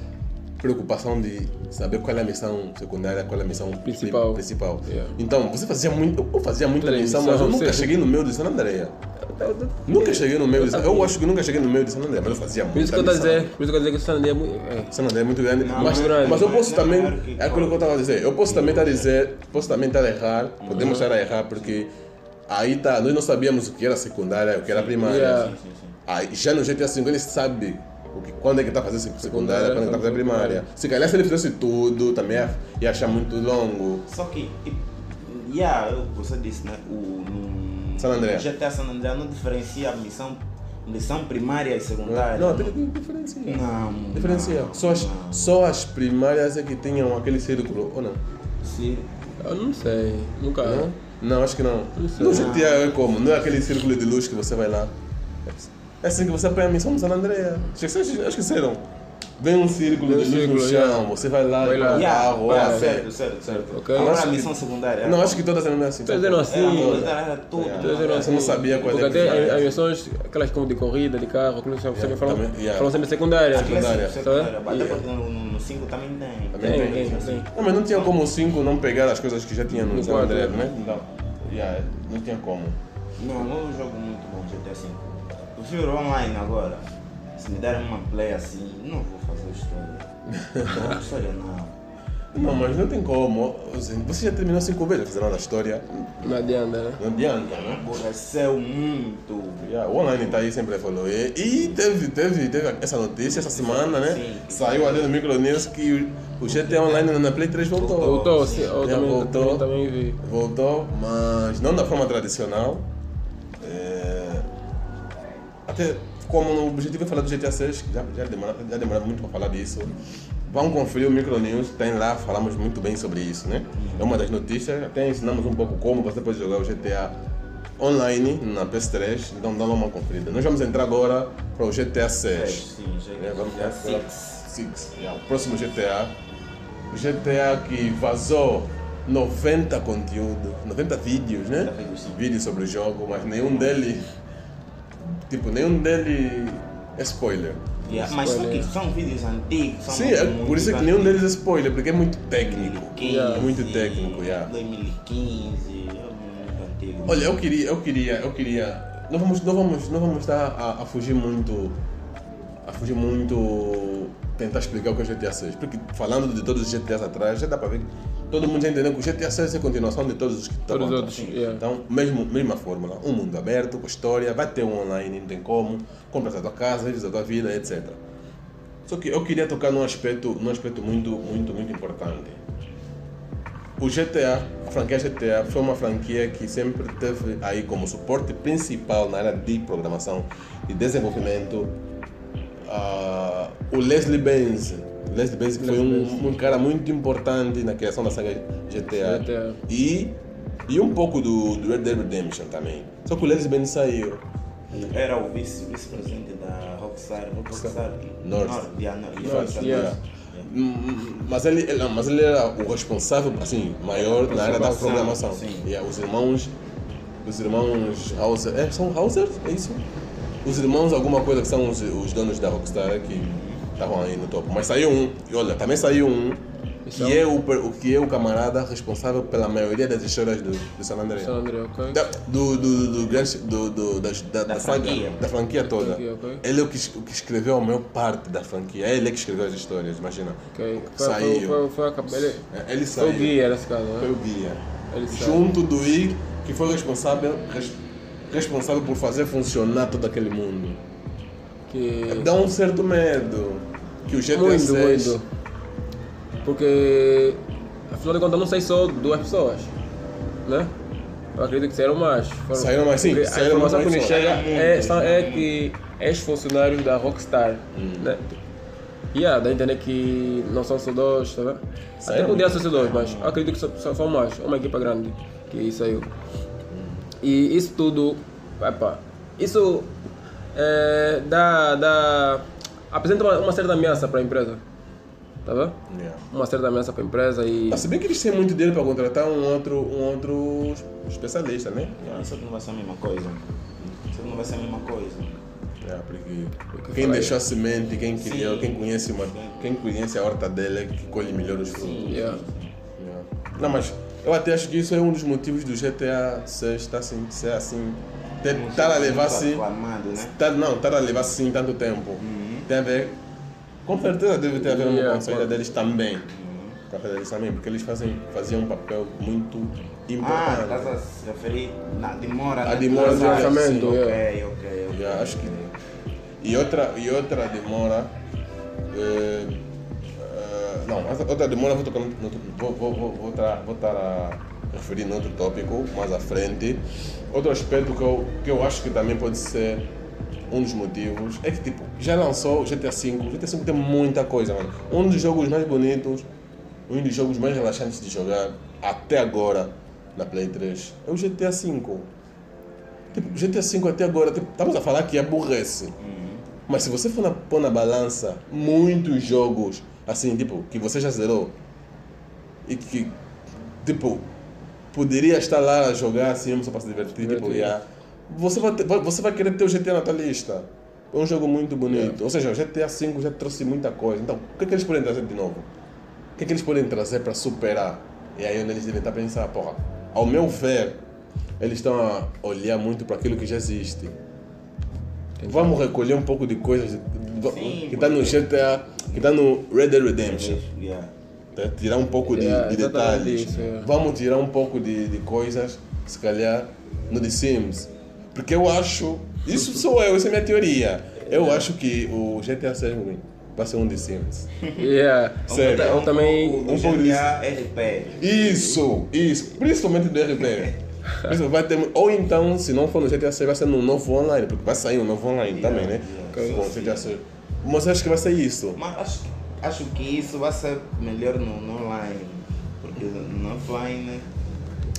preocupação de saber qual é a missão secundária, qual é a missão pri- Principal. principal. Yeah. Então, você fazia muito, eu fazia muita missão, missão, mas eu nunca cheguei no meu de San Andrea. Nunca cheguei no meio de Eu acho que nunca cheguei no meio de San André, mas eu fazia Por isso que eu estou a dizer, por isso que eu dizer que o San André é muito. É. San André é muito grande, Não, mas, muito grande. mas eu posso é também, é aquilo que eu estava a dizer, eu posso também estar a dizer, posso também estar a errar, podemos estar a errar, porque aí tá, nós não sabíamos o que era secundária, o que era primária. Yeah. Aí, já no GTA V ele sabe o que, quando é que está fazendo sec- secundária, Secundária, quando é que está fazendo primária. Se calhar se ele fizesse tudo, também ia, ia achar muito longo. Só que, e- yeah, você disse, né? O, no, San André. GTA San André não diferencia a missão, missão primária e secundária. Não, tem que diferenciar. Não. Diferencia. não, Só as, não. só as primárias é que tinham aquele círculo, ou não? Sim. Eu não sei, nunca. Não? Não, acho que não. sei. No GTA é como? Não é aquele círculo de luz que você vai lá. É assim que você apanha a missão do San Andrea. Esqueceram? Vem um círculo Vem um de luz círculo, no chão, é. você vai lá vai lá. e yeah, é, certo, certo, certo. Okay. Agora a assim, missão que... secundária. É não, acho que todas eram é assim. Todas tá? eram assim. Tudo. Todas eram assim. Você não sabia qual era. Porque até as missões, aquelas como de corrida, de carro, que não sabe, yeah, falam, também, yeah. falam sempre secundária. Secundária. secundária. Até porque no 5 também tem. Também tem. Assim. Não, mas não tinha como o 5 não pegar as coisas que já tinha no San né? Não. Não tinha como. Não, não é um jogo muito bom, GTA 5. Juro, online agora. Se me derem uma play assim, não vou fazer história. Não, história não. Não, mas não tem como. Assim, você já terminou cinco vezes fazendo a história. Não adianta, né? Não adianta, né? Aborreceu é muito. Yeah, o online tá aí sempre falou. E, teve, teve, teve essa notícia essa semana, né? Sim. Saiu ali no Micronews que o GT Online na Play 3 voltou. Voltou, sim. Eu também, voltou, também, também vi. Voltou, mas não da forma tradicional. É até como o objetivo é falar do GTA 6, já, já, demora, já demorava muito para falar disso. Vão conferir o Micronews, tem lá, falamos muito bem sobre isso, né? É uma das notícias, até ensinamos um pouco como você pode jogar o GTA online na PS3, então dá uma conferida. Nós vamos entrar agora para o GTA 6. Sim, já É, vamos six. Six. Yeah, o próximo GTA. O GTA que vazou 90 conteúdo, 90 vídeos, né? 90 vídeos, sobre o jogo, mas nenhum dele. Tipo, nenhum dele é spoiler. Yeah, mas só que são vídeos antigos. São Sim, é por isso é que nenhum deles é spoiler, porque é muito técnico. 2015, É muito técnico, yeah. 2015, é muito antigo. Olha, eu queria, eu queria, eu queria. Não vamos, não vamos, não vamos estar a, a fugir muito, a fugir muito, tentar explicar o que é o GTA 6, porque falando de todos os GTAs atrás, já dá para ver que todo mundo já entendeu que o GTA 6 é a continuação de todos os que Todos estavam os atrás. outros, yeah. Então, mesmo, mesma fórmula, um mundo aberto, com história, vai ter um online, não tem como, compras a tua casa, vives a tua vida, etc. Só que eu queria tocar num aspecto, num aspecto muito, muito, muito importante. O GTA, a franquia GTA, foi uma franquia que sempre teve aí como suporte principal na área de programação e desenvolvimento ah, o Leslie Benz. Leslie Benz que foi um, um cara muito importante na criação da saga GTA. GTA. E, e um pouco do, do Red Dead Redemption também. Só que o Leslie Benz saiu. Era o vice- vice-presidente da Rockstar. Rockstar. North. North, yeah, North, E yeah, Mas ele, ele- mas ele era o responsável assim, maior na área da programação. Sim. E os irmãos, os irmãos Hauser, é, são Hauser? É isso? Os irmãos alguma coisa que são os, os donos da Rockstar que estavam aí no topo. Mas saiu um, e olha, também saiu um Isso que é é o, que é o camarada responsável pela maioria das histórias do, do San Andreas. San André, ok? Da, do, do, do, grande- do, do, das- da, da, saga- franquia. da franquia toda. Franquia, ok. Ele é o que, o que escreveu a maior parte da franquia. É ele que escreveu as histórias, imagina. Ok. Foi, Saiu. foi, foi, foi, ele, É, Ele foi saiu. o guia nesse caso, Foi né? o guia. Ele saiu. Junto do I, que foi responsável, res- responsável por fazer funcionar todo aquele mundo. Que... Dá um certo medo que o GTA Muito, 6... muito. Porque, afinal de contas, não sei só duas pessoas, né? Eu acredito que saíram mais. Foram- Saíram mais, sim, porque saíram A informação mais que nos chega é, né? é que ex-funcionários da Rockstar, Hum. né? E yeah, dá a entender que não são só dois, tá vendo? Até podia ser só dois, mas eu acredito que só, só são mais. Uma equipa grande que saiu. E isso tudo, epa, isso é, dá, dá, apresenta uma, uma certa ameaça para a empresa, tá vendo? Yeah. Uma certa ameaça para a empresa e Ah, se bem que eles têm muito dinheiro para contratar um outro, um outro especialista, né? Yeah, Isso aqui não vai ser a mesma coisa. Isso aqui não vai ser a mesma coisa. É, porque que quem deixou a semente, quem criou, Sim. quem conhece, uma, quem conhece a horta dele é que colhe melhor os frutos. yeah. Yeah. Não, mas eu até acho que isso é um dos motivos do GTA 6 estar assim, ser assim estar a levar Muito assim. aclamado, né? Tá, não, estar a levar assim tanto tempo. Tem a ver. Com certeza deve ter a ver Yeah, com a saída claro. deles também. Com a saída deles também, porque eles fazem, faziam um papel muito Ah, importante. estás a se referir na demora. A né? demora do lançamento, Ok, ok, ok. Yeah, acho que. E outra, e outra demora. eh, não, mas outra demora vou tocar no, vou, vou, vou, vou, estar, vou estar a referir tópico mais à frente. Outro aspecto que eu, que eu acho que também pode ser um dos motivos é que tipo, já lançou o GTA V, o GTA V tem muita coisa, mano. Um dos jogos mais bonitos, um dos jogos mais relaxantes de jogar até agora na Play 3 é o GTA V. Tipo, GTA V até agora, tipo, estamos a falar que aborrece. Mas se você for na, pôr na balança muitos jogos, assim, tipo, que você já zerou e que, tipo, poderia estar lá a jogar assim, só para se divertir, tipo, Divertir. yeah, você, vai ter- você vai querer ter o GTA na tua lista. É um jogo muito bonito. Ou seja, o GTA V já trouxe muita coisa. Então, o que, é que eles podem trazer de novo? O que, é que eles podem trazer para superar? E aí onde eles devem estar pensando, porra, ao meu ver, eles estão a olhar muito para aquilo que já existe. Vamos recolher um pouco de coisas Sim, que está no GTA, que está no Red Dead Redemption. Yeah. Tá? Tirar um pouco de, Yeah, de detalhes. isso, é. Vamos tirar um pouco de, de coisas, se calhar, no The Sims. Porque eu acho. Isso sou eu, essa é a minha teoria. Eu acho que o GTA 6 vai ser um The Sims. Yeah. Sério. Eu, também. Um um pouco GTA RP. Isso, isso. Principalmente do RP. Isso vai ter, ou então, se não for no GTA 6, vai ser no novo online, porque vai sair um novo online também, né? yeah. Com o GTA 6. Mas acho que vai ser isso. Mas acho, acho que isso vai ser melhor no, no online. Porque no offline.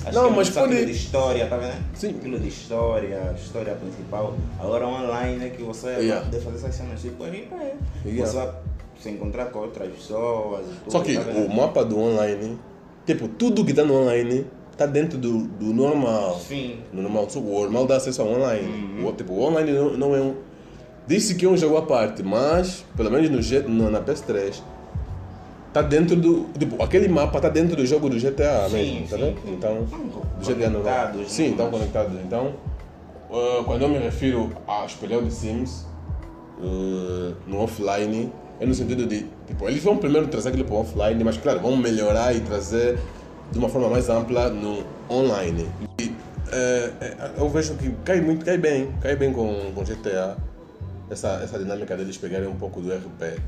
Acho Não, que é mas aquilo pode- de história, tá vendo? Sim. Aquilo de história, história principal. Agora online é que você Yeah. vai poder fazer essas cenas tipo RP. Yeah. Você vai se encontrar com outras pessoas. tudo, Só que tá o mapa do online, tipo, tudo que está no online está dentro do, do normal. Sim. No normal, só o normal dá acesso ao online. Uhum. O, tipo, o online não, não é um. Disse que é um jogo à parte, mas, pelo menos no, no- na PS3, tá dentro do. Tipo, aquele mapa tá dentro do jogo do GTA Sim, mesmo, tá sim, vendo? sim. Então, Estão do GTA conectados, Sim, né? estão conectados. Então, ah, quando eu me refiro a espelhar de Sims ah, no offline, é no sentido de. Tipo, eles vão primeiro trazer aquilo para o offline, mas, claro, vão melhorar e trazer de uma forma mais ampla no online. E, eh, eh, eu vejo que cai muito, cai bem, cai bem com, com GTA, essa, essa dinâmica deles pegarem um pouco do RP.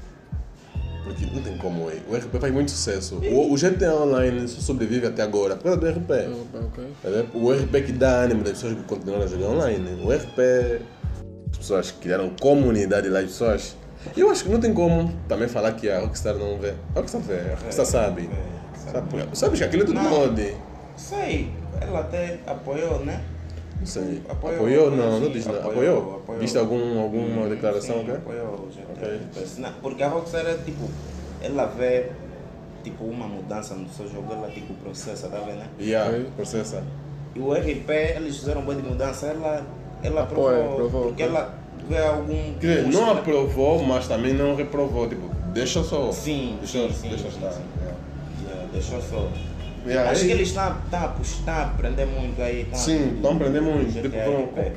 Porque não tem como, o RP faz muito sucesso. O, o GTA Online só sobrevive até agora por causa do RP. Ok. Tá vendo? O RP que dá ânimo das pessoas que continuam a jogar online. O RP, as pessoas criaram comunidade lá, as pessoas. E eu acho que não tem como também falar que a Rockstar não vê. A Rockstar vê, a Rockstar sabe. É, Sabe, sabe que aquilo é tudo Não. mod. Sei, ela até apoiou, né? Não sei. Apoiou, Apoiou? Não, não sim, diz nada. apoiou, Apoiou? apoiou. Viste algum, alguma Hum, declaração? sim, ok? apoiou o GTA. Ok. Não, porque a Rockstar é tipo, ela vê tipo uma mudança no seu jogo, ela tipo processa, tá vendo? né? Yeah, Ok. processa. E o RP, eles fizeram boa de mudança, ela, ela Apoia, aprovou, aprovou, porque ela vê algum... Dizer, não estra- aprovou, mas também não reprovou. Tipo, deixa só. Sim, deixa, sim, sim, deixa sim, estar. sim. Deixou só. Yeah, Acho aí- que eles estão tá, tá, a aprender muito aí. Tá, Sim, estão aprendendo muito. GTA Tipo, vão- RP.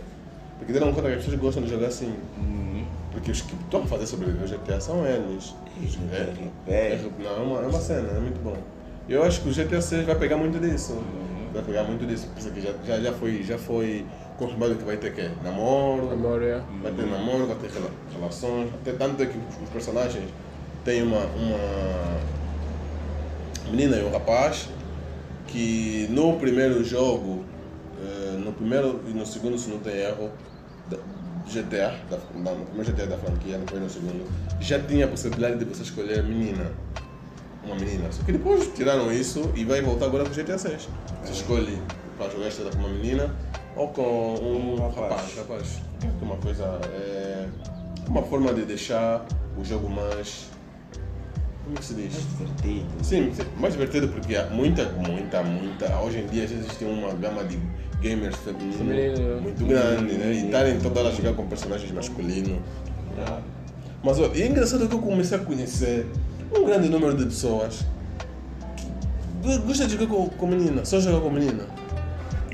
Porque deram conta que as pessoas gostam de jogar assim. Uhum. Porque os que estão a fazer sobreviver o GTA são eles. É, É, não, é uma, é uma cena, é muito bom. Eu acho que o GTA 6 vai pegar muito disso. Vai pegar muito disso. Porque isso aqui já, já, já, foi, já foi confirmado que vai ter quê? Namoro, Memória. vai ter namoro, vai ter rela- relações. Até tanto é que os personagens têm uma, uma menina e um rapaz que no primeiro jogo, eh, no primeiro e no segundo, se não tem erro, GTA, da, não, no primeiro GTA da franquia, e no segundo, já tinha a possibilidade de você escolher menina. Uma menina. Só que depois tiraram isso e vai voltar agora com o GTA 6. Você escolhe para jogar esta com uma menina ou com um, Um rapaz. rapaz. rapaz. É uma coisa. É uma forma de deixar o jogo mais. Como é que se diz? Divertido. Sim, sim, mais divertido porque há muita, muita, muita. Hoje em dia já existe uma gama de gamers femininos Feminino, muito grande, né? E estarem toda ela a jogar com personagens masculinos. Mas ó, e é engraçado que eu comecei a conhecer um grande número de pessoas que gosta de jogar com, com menina, só jogar com menina.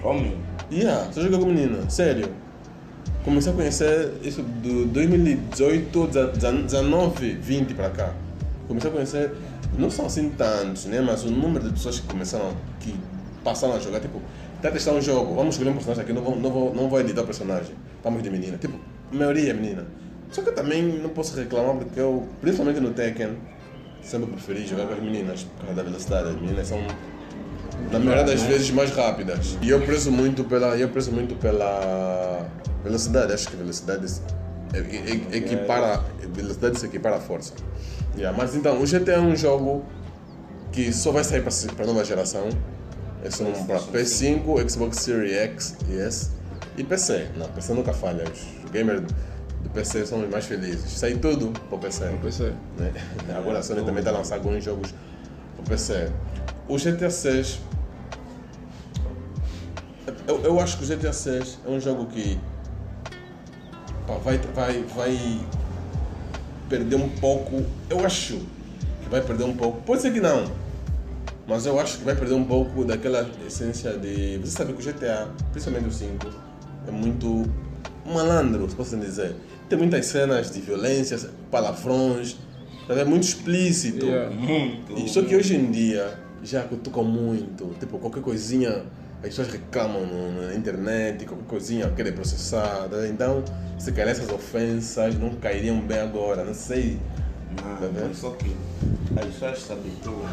Homem. Yeah, só jogar com menina, sério. comecei a conhecer isso do 2018, 19, 20 para cá. Comecei a conhecer, não são assim tantos, né? Mas o número de pessoas que começaram, que passaram a jogar, tipo, tá testar um jogo, vamos escolher um personagem aqui, não vou, não vou, não vou editar o personagem, vamos de menina. Tipo, a maioria é menina. Só que eu também não posso reclamar porque eu, principalmente no Tekken, sempre preferi jogar com as meninas por causa da velocidade. As meninas são na maioria das vezes mais rápidas. E eu prezo muito pela, eu prezo muito pela velocidade. Acho que velocidade equipara, velocidade se equipara à força. Yeah, mas então, o GTA é um jogo que só vai sair para a nova geração. É só para PS5, Xbox Series X e S e PC. Não, PC nunca falha. Os gamers do PC são os mais felizes. Sai tudo para o PC. PC. né? Agora a Sony também está a lançar alguns jogos para o PC. O GTA 6. Eu, eu acho que o GTA 6 é um jogo que pá, vai, vai, vai perder um pouco. Eu acho que vai perder um pouco. Pode ser que não. Mas eu acho que vai perder um pouco daquela essência de. Você sabe que o GTA, principalmente o 5, é muito malandro, se posso dizer. Tem muitas cenas de violência, palavrões, é muito explícito. Yeah. Muito. Só que hoje em dia já cutucam muito. Tipo, qualquer coisinha, as pessoas reclamam na internet, qualquer coisinha querem processar. Então, se calhar essas ofensas não cairiam bem agora, não sei. Não, Tá só que as pessoas se habituam.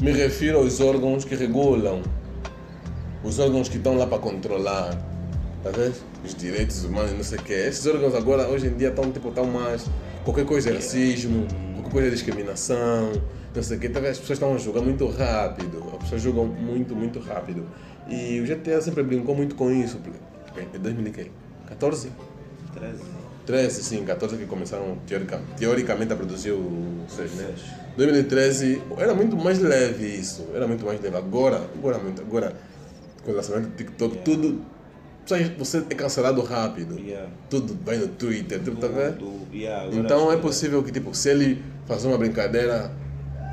Me refiro aos órgãos que regulam, os órgãos que estão lá para controlar, tá vendo? Os direitos humanos, não sei o quê. Esses órgãos agora, hoje em dia, estão tipo, tão mais. Qualquer coisa é racismo, qualquer coisa é discriminação, não sei o quê. Tá vendo? As pessoas estão a julgar muito rápido, as pessoas julgam muito, muito rápido. E o GTA sempre brincou muito com isso. É 2014? 13. 13, sim, 14 que começaram teorica, teoricamente a produzir o 6, né? Seis. 2013 era muito mais leve isso, era muito mais leve. Agora, agora, muito, agora com o lançamento do TikTok, tudo. só Você é cancelado rápido. Yeah. Tudo vai no Twitter, tudo, tá vendo? Do- yeah, Então é que- possível que, tipo, se ele fazer uma brincadeira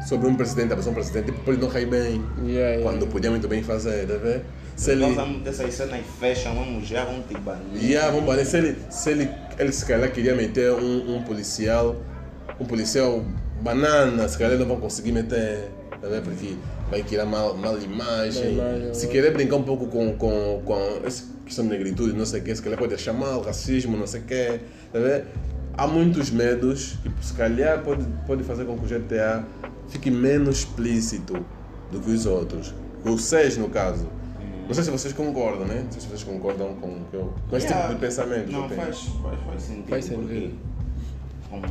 sobre um presidente, a pessoa um presidente, tipo, pode não cair bem. Yeah, yeah. Quando podia muito bem fazer, tá vendo? Se ele. Nós vamos dessas cenas fecham, vamos já, vamos te banir. Yeah, vamos banir. Se ele, se ele, ele se calhar queria meter um, um policial, um policial banana, se calhar não vão conseguir meter, tá vendo? Porque vai criar mal, mal imagem. Se é. querer brincar um pouco com, com, com essa questão de negritude, não sei o que, se calhar pode achar mal, racismo, não sei o que, tá vendo? Há muitos medos que se calhar pode, pode fazer com que o GTA fique menos explícito do que os outros. 6 no caso. Não sei se vocês concordam, né? Não sei se vocês concordam com, o que eu, com esse Yeah. tipo de pensamento. Não, que eu tenho. faz, faz, faz sentido. Faz Porque sentido. como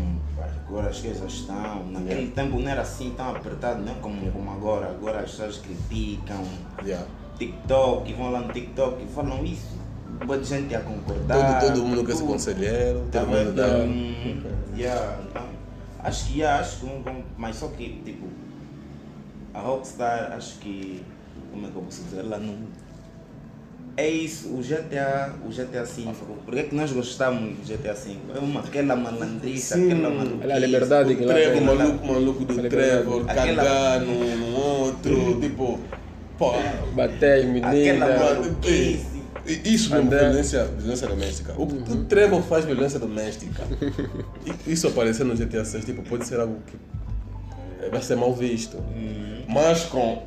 agora as coisas estão. Naquele tempo não era assim tão apertado, não como, como agora. Agora as pessoas criticam. Yeah. TikTok, vão lá no TikTok e falam isso. Boa gente a concordar. Todo, todo mundo quer ser tudo. conselheiro, Tá todo mundo vendo? dá. Hum, yeah, então, acho que yeah, acho que um, um- mas só que tipo a Rockstar acho que como é que eu posso dizer ela não é isso, o GTA, o GTA V, por que é que nós gostamos do GTA V? É uma, aquela malandriça, Sim. aquela maluquice. Aquela liberdade que O lá Trevor, tem. maluco, maluco do Aquela Trevor, Aquela- cagar no, no outro, tipo. Pô, Bater as Aquela meninas. maluquice. Isso mesmo, Andar. violência, violência doméstica. O, o Trevor faz violência doméstica. Isso aparecer no GTA 6 tipo, pode ser algo que eh, vai ser mal visto. Mas com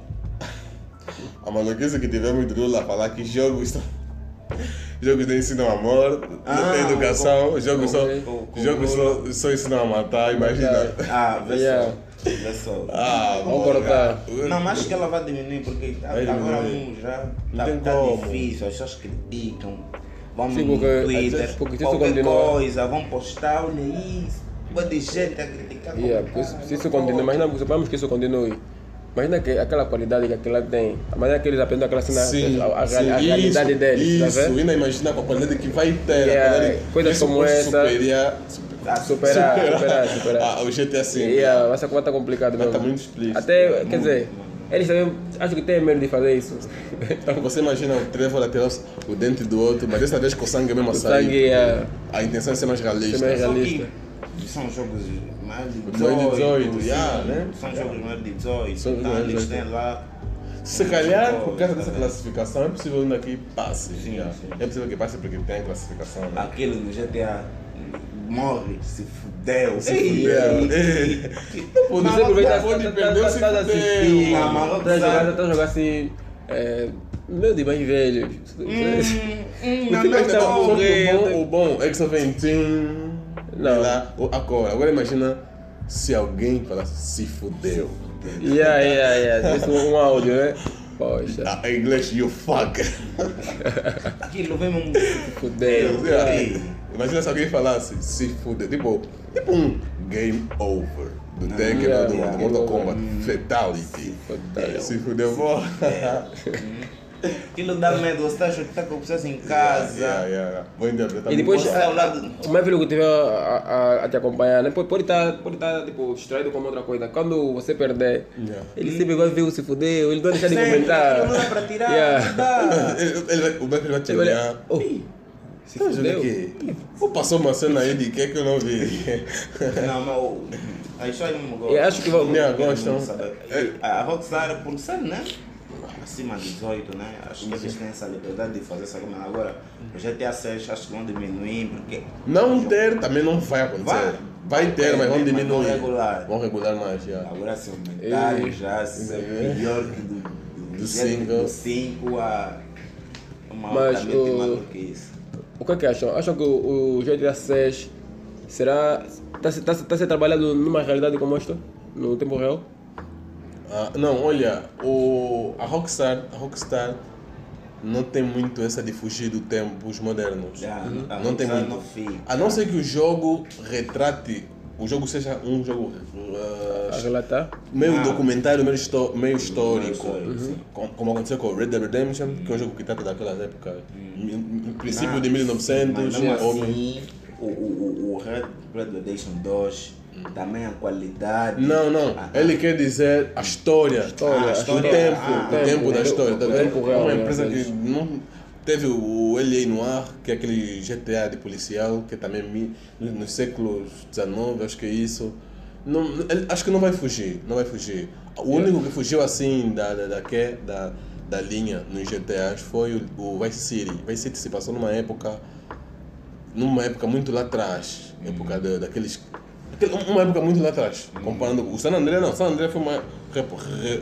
a maluquice que tivemos de Lula falar que jogos são- Jogos não ensinam amor, não Ah, tem educação, com- jogos, só, com- com- jogos só, só ensinam a matar, imagina. Ah, Yeah. Ah, Vamos cortar. Não, mas acho que ela vai diminuir porque Vai agora diminuir. um já Não tá, tá difícil, as pessoas criticam, vão Sim, no porque- Twitter, porque se isso qualquer continuar- coisa, vão postar, olha isso, pode gente a criticar. Yeah, porque se, tá, se isso não continua, imagina, suponhamos que isso continue. Imagina que aquela qualidade que aquela tem, a maneira que eles aprendem aquela cena, Sim, a, a, sim, a realidade isso, deles, tá Isso, vendo? ainda imagina com a qualidade que vai ter. Yeah, a qualidade coisas como essa. Superar, Ah, Superar, superar, superar. Ah, o GTA V. Yeah, vai ser como tá complicado Vai mesmo. tá muito explícito. Até, quer dizer, eles também acho que têm medo de fazer isso. Então, Você imagina o Trevor a tirar o dente do outro, mas dessa vez com o sangue mesmo a O sair. sangue é. A intenção é ser mais realista. Ser mais realista. São jogos mais de Mais de 18, 18, yeah, né? São jogos mais de 18, São então eles 18. têm lá Se calhar, por causa dessa classificação, é possível ainda que passe. Sim, já. sim. É possível que passe porque tem classificação. Né? Aquele no GTA morre, se fudeu, se fudeu. é. Não sei pode tá- perder tá- o se tá- tá fudeu. Tá sabe- tá jogar assim. É, meu de mais velho. Hum, hum, não, não, não, bom. O bom, é que só vem. Não. Lá, agora, agora imagina se alguém falasse se fudeu. Yeah, yeah, yeah. Isso um áudio, né? Poxa, Ah, em inglês, you fuck. Aquilo vem um. fudeu. Ei. Imagina se alguém falasse se fudeu. Tipo, tipo um game over. Do Tekken yeah, do, yeah. do Mortal. Kombat. Fatality. Fatality. Se fudeu, pô. Aquilo dá medo, você está tá com vocês em casa. Yeah, yeah, yeah. Vou interpretar. E depois, Você ao lado. o mais velho que tiver a, a, a te acompanhar, né? pode pode estar pode tá, tipo, distraído com outra coisa. Quando você perder, Yeah. ele sempre vai ver o se fudeu, ele não vai deixar de comentar. Não dá para tirar, Yeah. não dá. Ele, ele vai, o Becker vai te Ele vai- olhar. Oh, se Tá fudeu. aqui? Pô, passou uma cena aí de que que eu não vi. Não, mas o- a história não me gosta. Eu acho que vai- Yeah, gostam. A Rockstar, por ser, né? Acima de 18, né? Acho que eles têm essa liberdade de fazer essa coisa. Agora, o GTA 6 acho que vão diminuir, porque. Não ter também não vai acontecer. Vai. Vai, ter, mas vão Mas vão diminuir. regular. Vão regular mais, já. Agora se aumentarem Ei. já, se é pior que do, do, Do jeito cinco. do 5 a uma Mas o- maior que isso. O que é que acham? Acham que o, o GTA 6 será. Está tá, tá sendo trabalhado numa realidade como esta? No tempo real? Ah, não, olha, o, a Rockstar, a Rockstar não tem muito essa de fugir do tempos modernos. Já, a Não tem muito. não fica. A não ser que o jogo retrate, o jogo seja um jogo ah, A relatar? meio Ah. documentário, meio, histó- meio histórico. Com- Como aconteceu com Red Dead Redemption, que é um jogo que trata daquelas épocas. No princípio Ah, de 1900, Mas ou- assim, o, o, o, o Red Red Redemption 2, também a qualidade. Não, não. Ah, Ele quer dizer a história. História, Ah, a o história. tempo, Ah, o tempo tempo, da né? história. O Tá tempo vendo? real, uma né? empresa que não. Teve o LA Noir, que é aquele GTA de policial, que é também no- nos séculos XIX, acho que é isso. Não, ele- acho que não vai fugir, não vai fugir. O único que fugiu assim da, da, da, que- da, da linha nos GTAs foi o, o Vice City. Vice City se passou numa época numa época muito lá atrás, época da- daqueles aquele- uma época muito lá atrás, comparando o San André não, San André foi uma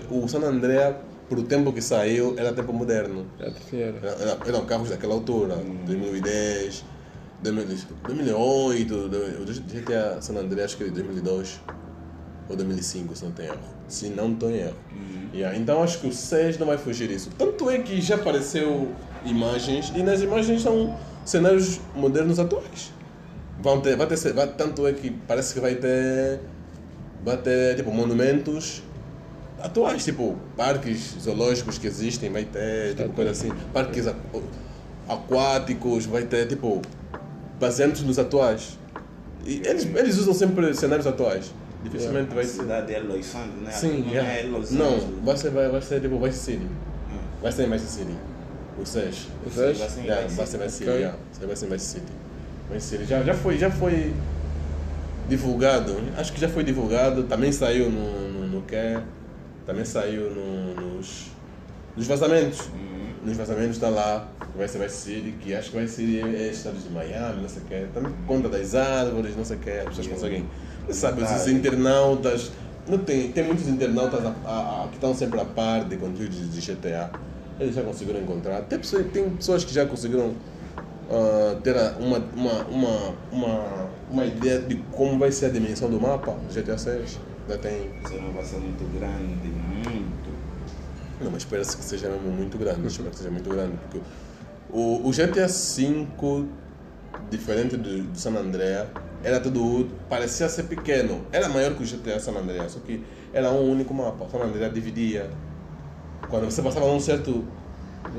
o San André pro tempo que saiu era tempo moderno. Era. Era- era- eram carros daquela altura, 2010, 2000 2008, o GTA San André acho que é de 2002 ou 2005, se não tem erro. Se não estou em erro. Yeah, então acho que o 6 não vai fugir disso. Tanto é que já apareceu imagens e nas imagens são cenários modernos atuais. Vão ter, vai ter, vai, tanto é que parece que vai ter, vai ter tipo monumentos atuais, tipo parques zoológicos que existem, vai ter tipo coisa assim, parques aqu- aquáticos, vai ter tipo baseados nos atuais. E eles, eles usam sempre cenários atuais. Dificilmente A vai ser. cidade é Los Angeles, né? Sim, não yeah. é Los Não, Angeles. vai ser, vai, vai ser tipo Vice City. Vai ser em Vice City. O 6. O 6? Vai ser Yeah, Vice vai ser Vice City, yeah. vai ser Vice City. City. Já, já, foi, já foi divulgado, acho que já foi divulgado, também saiu no, no, no também saiu no- nos, nos vazamentos. Nos vazamentos está lá, vai ser Vice City, que acho que Vice City é, estados de Miami, não sei o que, também conta das árvores, não sei o que, as pessoas conseguem, você sabe, os internautas, não tem, tem muitos internautas a- a- a- que estão sempre a par de conteúdos de GTA, eles já conseguiram encontrar, tem pessoas, tem pessoas que já conseguiram ah, ter uma, uma, uma, uma, uma ideia de como vai ser a dimensão do mapa do GTA 6. Já tem. Você não vai ser muito grande, muito. Não, mas espera-se que seja mesmo muito grande. Espero que seja muito grande. Porque o, o GTA V, diferente do, do San Andreas, era tudo. parecia ser pequeno. Era maior que o GTA San Andreas, só que era um único mapa. San Andreas dividia. Quando você passava um certo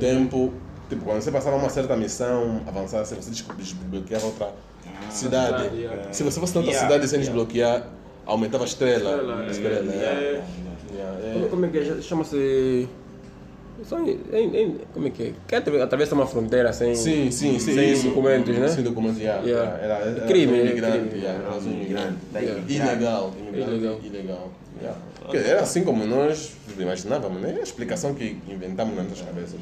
tempo, tipo, quando você passava uma certa missão avançada, se você desbloqueava outra cidade. cidade, yeah. Se você fosse noutra Yeah, cidade sem yeah. desbloquear, aumentava a estrela. Estrela, a estrela, é. yeah. Yeah, é. Como, é que é? Chama-se. São, em- em- como é que é? Que atre- atravessa uma fronteira sem, Sim, sim, sim. sem isso. documentos, né? Sem documentos, yeah, Yeah. Era, era, Crime, era um é imigrante, crime. yeah, era um imigrante. Yeah. Ilegal, Ilegal. ilegal. Yeah. Era assim como nós imaginávamos, né? A explicação que inventamos nas nossas cabeças.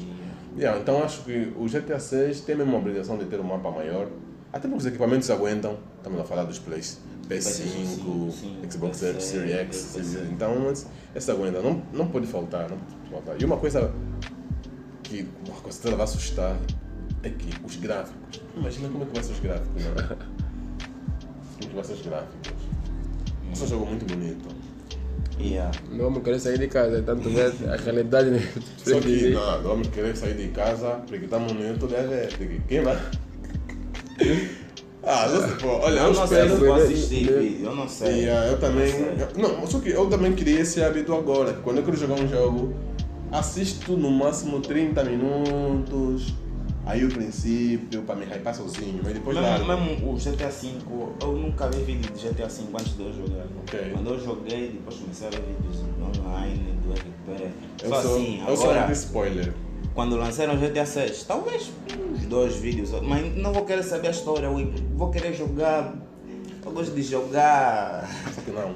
Yeah, então acho que o GTA 6 tem mesmo a obrigação de ter um mapa maior, até porque os equipamentos aguentam. Estamos a falar dos Plays PS5, sim, Xbox Series X, então esse aguenta, não, não pode faltar, não pode faltar. E uma coisa que coisa que vai assustar é que os gráficos. Imagina como é que vai ser os gráficos, né? como é que vai ser os gráficos. Esse é um jogo muito bonito. Yeah. Não vamos querer sair de casa, tanto ver a realidade. né? Só que não, vamos querer sair de casa porque estamos no YouTube é ver. de que- Quem vai? Ah, não sei, pô, olha, eu Eu não sei né? assistir vídeo, eu não sei. E, ah, eu também. Não sei. eu- Não, só que eu também queria esse hábito agora. que Quando eu quero jogar um jogo, assisto no máximo 30 minutos. Aí o princípio, para me hypar sozinho. Mas depois Mesmo, largo. mesmo o GTA V, eu nunca vi vídeo de GTA V antes de eu jogar. Ok. Quando eu joguei, depois comecei a ver vídeos online, do RP. Eu Só sou, assim, eu sou um spoiler. quando lançaram o GTA 6, talvez uns dois vídeos, mas não vou querer saber a história, vou querer jogar. Eu gosto de jogar Só que não.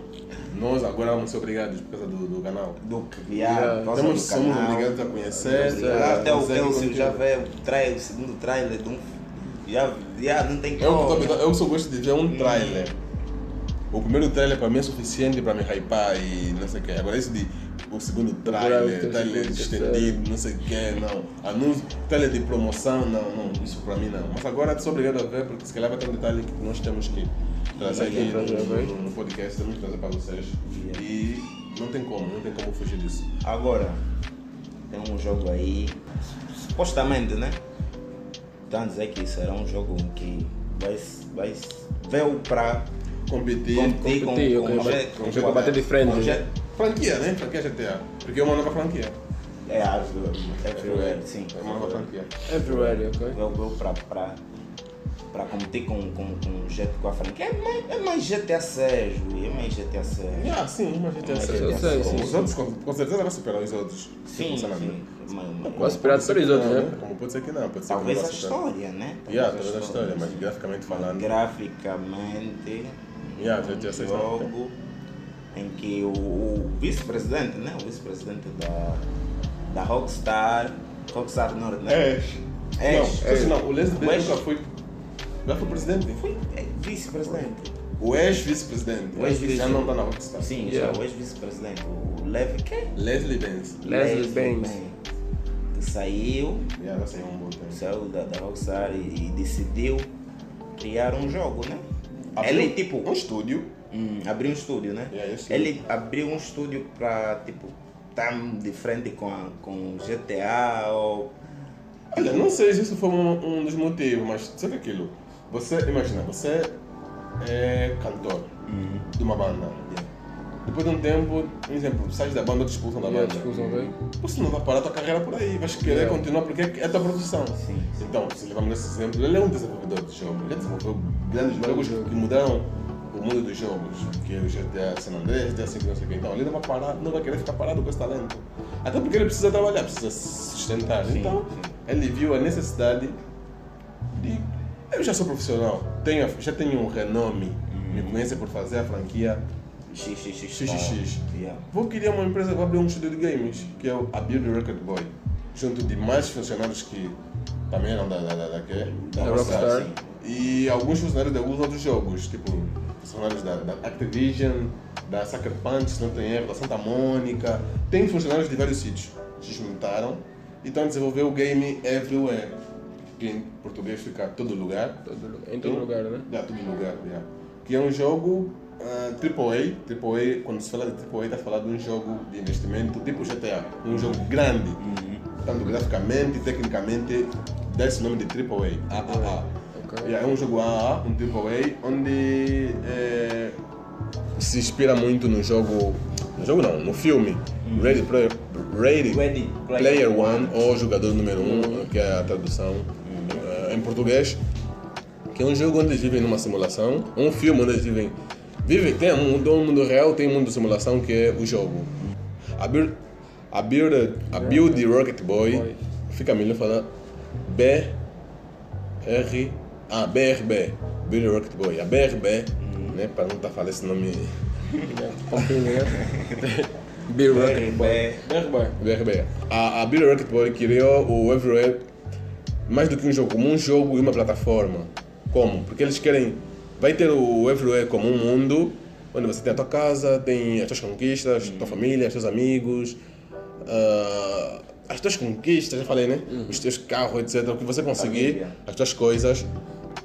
Nós agora vamos ser obrigados por causa do, do canal. do que Yeah. somos canal. obrigados a conhecer, Obrigado. a Até o conteúdo. já vê o, trailer, o segundo trailer de um. Já, já não tem Eu, como. tô- eu só gosto de ver um trailer. O primeiro trailer para mim é suficiente para me hypar e não sei o que. Agora esse de o segundo trailer, o trailer estendido, não sei o que, não. Anúncio, trailer de promoção, não, não, isso para mim não. Mas agora sou obrigado a ver porque se calhar vai ter um detalhe que nós temos que trazer aqui no, no- no podcast, temos que trazer para vocês. E não tem como, não tem como fugir disso. Agora, tem um jogo aí, supostamente, né? Estão a dizer que será um jogo que vai, vai veio para Competir, competir com, competir, com, ok, o mas- Jet- com o Jet- bater de frente, com o né? Franquia, né? Franquia GTA. Porque é uma nova franquia. É, a- everywhere, sim. É uma nova franquia. Everywhere, ok? Veio, veio para para competir com, com, com o Jet com a franquia. É mais, é mais GTA 6, Rui, é mais GTA 6. Ah, sim, GTA É, 6. eu sei, sim, Os outros, com, com certeza, vai superar os outros. Sim, Funcionamento. sim. Mas- mas- Vai superar Pode ser todos os que outros, não, né? Como pode ser que não, pode ser Talvez que a não superar. história, né? Yeah, talvez a história, mas graficamente falando. Graficamente, Yeah, GTA 6 não tem. jogo em que o, o vice-presidente, né? O vice-presidente da, da Rockstar, Rockstar Norte, né? Ash. Ash. Não, Ash. não, o Leslie Ash. nunca foi. Já foi presidente? Foi é, vice-presidente. O ex-vice-presidente. O ex-vice- Já não está na Rockstar. Sim, Yeah. já o ex-vice-presidente. O Levi, quem? Leslie Benz. Leslie Benz. Que saiu, Yeah, já saiu um bom tempo. saiu da, da Rockstar e, e decidiu criar um jogo, né? Abriu Ele, tipo, Um estúdio. Hum, abriu um estúdio, né? Yeah, esse Ele abriu um estúdio para, tipo, estar de frente com, a, com GTA ou... Olha, não sei se isso foi um, um dos motivos, mas sabe aquilo? Você, imagina, você é cantor de uma banda. Depois de um tempo, por exemplo, sai da banda te expulsam da Yeah, banda. ok? Você não vai parar tua carreira por aí, vais querer Yeah. continuar porque é a tua produção. Sim, sim. Então, se levamos nesse exemplo, ele é um desenvolvedor de jogos. Ele desenvolveu grandes jogos que mudaram o mundo dos jogos, que é o GTA San Andreas, GTA 5, não sei o que. Então, ele não vai parar, não vai querer ficar parado com esse talento. Até porque ele precisa trabalhar, precisa se sustentar. Sim, então, sim. ele viu a necessidade de. Eu já sou profissional, tenho, já tenho um renome, me conhecem por fazer a franquia XXX. XXX. Yeah. Vou criar uma empresa, vou abrir um estúdio de games, que é o A Build Record Boy, junto de mais funcionários que também eram da, da, da, da, da Da Rockstar. E alguns funcionários de alguns outros jogos, tipo funcionários da, da Activision, da Sucker Punch, se não tem erro, da Santa Mônica. Tem funcionários de vários sítios. Se juntaram e estão a desenvolver o game Everywhere, que em português fica todo lugar. Todo lugar- Em todo lugar, né? Yeah, todo lugar, yeah. Que é um jogo ah, AAA. AAA, quando se fala de AAA, está falando de um jogo de investimento tipo GTA. Um jogo grande, tanto graficamente, tecnicamente, dá esse nome de AAA. AAA. Ok. Yeah, é um jogo AAA, um AAA, onde eh, se inspira muito no jogo. No jogo não, no filme Ready, Player, Ready, Ready Player One, ou Jogador Número 1, um, que é a tradução eh, em português que é um jogo onde eles vivem numa simulação, um filme onde eles vivem. Vivem, tem um mundo, um mundo real, tem um mundo de simulação que é o jogo. A build, a build, a build Rocket Boy, fica melhor falar B R ah, BRB, Build Rocket Boy. A BRB, né, para não estar falando esse nome né? Beer Rocket Boy. BRB. BRB. A, a Beer Rocket Boy criou o Everywhere mais do que um jogo, como um jogo e uma plataforma. Como? Porque eles querem. Vai ter o Everywhere como um mundo onde você tem a tua casa, tem as tuas conquistas, a tua família, os teus amigos, ah, as tuas conquistas, já falei, né? Os teus carros, etc. O que você conseguir, as tuas coisas.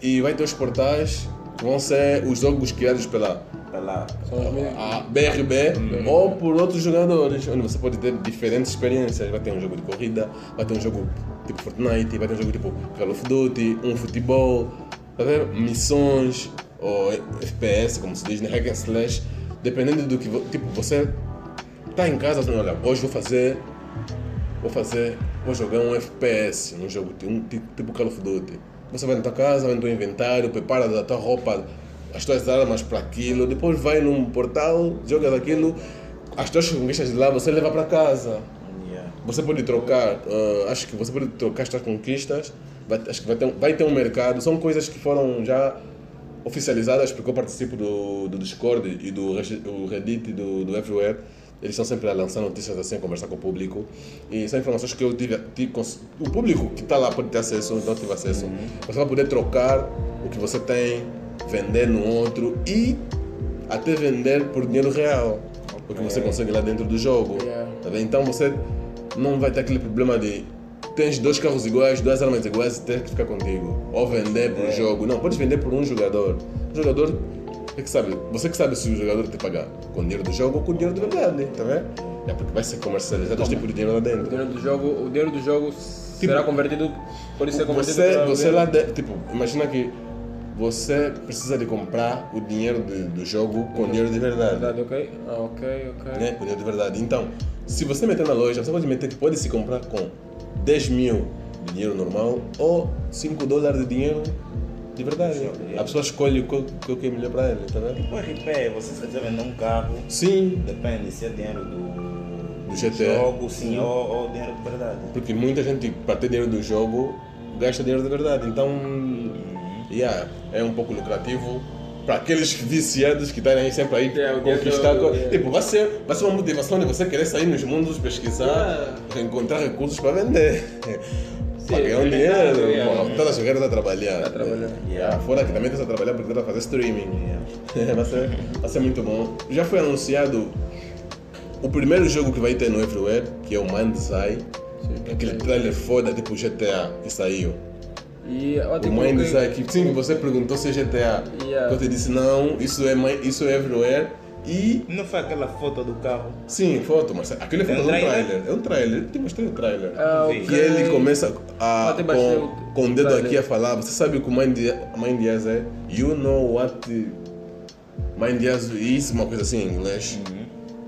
E vai ter os portais que vão ser os jogos criados pela Tá lá. A BRB ou por outros jogadores, onde você pode ter diferentes experiências. Vai ter um jogo de corrida, vai ter um jogo tipo Fortnite, vai ter um jogo tipo Call of Duty, um futebol, vai ter missões ou FPS, como se diz, né? Hack and Slash. Dependendo do que. Tipo, você tá em casa, assim, olha, hoje vou fazer. Vou fazer. Vou jogar um FPS num jogo um, ti- tipo Call of Duty. Você vai na tua casa, vai no teu inventário, prepara a tua roupa, as tuas armas para aquilo, depois vai num portal, joga daquilo, as tuas conquistas de lá você leva para casa. Yeah. Você pode trocar, ah, acho que você pode trocar as suas conquistas, vai, acho que vai ter, um- vai ter um mercado, são coisas que foram já oficializadas porque eu participo do, do Discord e do Reddit do, do Everywhere. Eles estão sempre a lançar notícias assim, a conversar com o público. E são informações que eu tive, tive o público que está lá pode ter acesso, não tive acesso. Você vai poder trocar o que você tem, vender no outro e até vender por dinheiro real. O que você consegue lá dentro do jogo. Yeah. Tá vendo? Então você não vai ter aquele problema de tens dois carros iguais, duas armas iguais e tens que ficar contigo. Ou vender por jogo. Não, podes vender por um jogador. O jogador é que sabe, você que sabe se o jogador te pagar com dinheiro do jogo ou com dinheiro de verdade, tá vendo? É porque vai ser comercializado os tipos de dinheiro lá O dentro. dinheiro do jogo, o dinheiro do jogo será convertido, pode ser convertido Você, você lá dentro, tipo, imagina que você precisa de comprar o dinheiro de- do jogo com dinheiro de verdade. Verdade, ok? Ah, ok, ok. né? Com dinheiro de verdade. Então, se você meter na loja, você pode meter que pode se comprar com 10 mil de dinheiro normal ou 5 dólares de dinheiro de verdade. A pessoa escolhe o que, o que é melhor para ela, tá vendo? Tipo RP, você se quiser vender um carro, Sim, depende se é dinheiro do, Do GTA. jogo, sim, ou, ou dinheiro de verdade. porque muita gente, para ter dinheiro do jogo, gasta dinheiro de verdade. Então, yeah, é um pouco lucrativo. Para aqueles viciados que estão aí sempre aí Yeah, conquistar. co- yeah. Tipo, vai ser, vai ser uma motivação de você querer sair nos mundos, pesquisar, Yeah. encontrar recursos para vender. para ganhar um é dinheiro. yeah. Toda a jogar está a trabalhar. Está a trabalhar. Yeah, fora que também está a trabalhar porque está a fazer streaming. Yeah. vai, ser, vai ser muito bom. Já foi anunciado o primeiro jogo que vai ter no Everywhere, que é o Mind's Eye. Aquele trailer foda, tipo GTA, que saiu. E ó, O tipo, que- Eye, que sim, você perguntou se é GTA. Yeah. Eu te disse não, isso é, isso é Everywhere. E, Não foi aquela foto do carro? sim, foto, mas aquele é É um foto do trailer? trailer. É um trailer, eu te mostrei o trailer. Ah, Que Que ok. ele começa a, Ah, tem bastante com, com o dedo trailer. aqui a falar. Você sabe o que o Mind Mind Diaz é? You know what Mind Diaz is, uma coisa assim em inglês.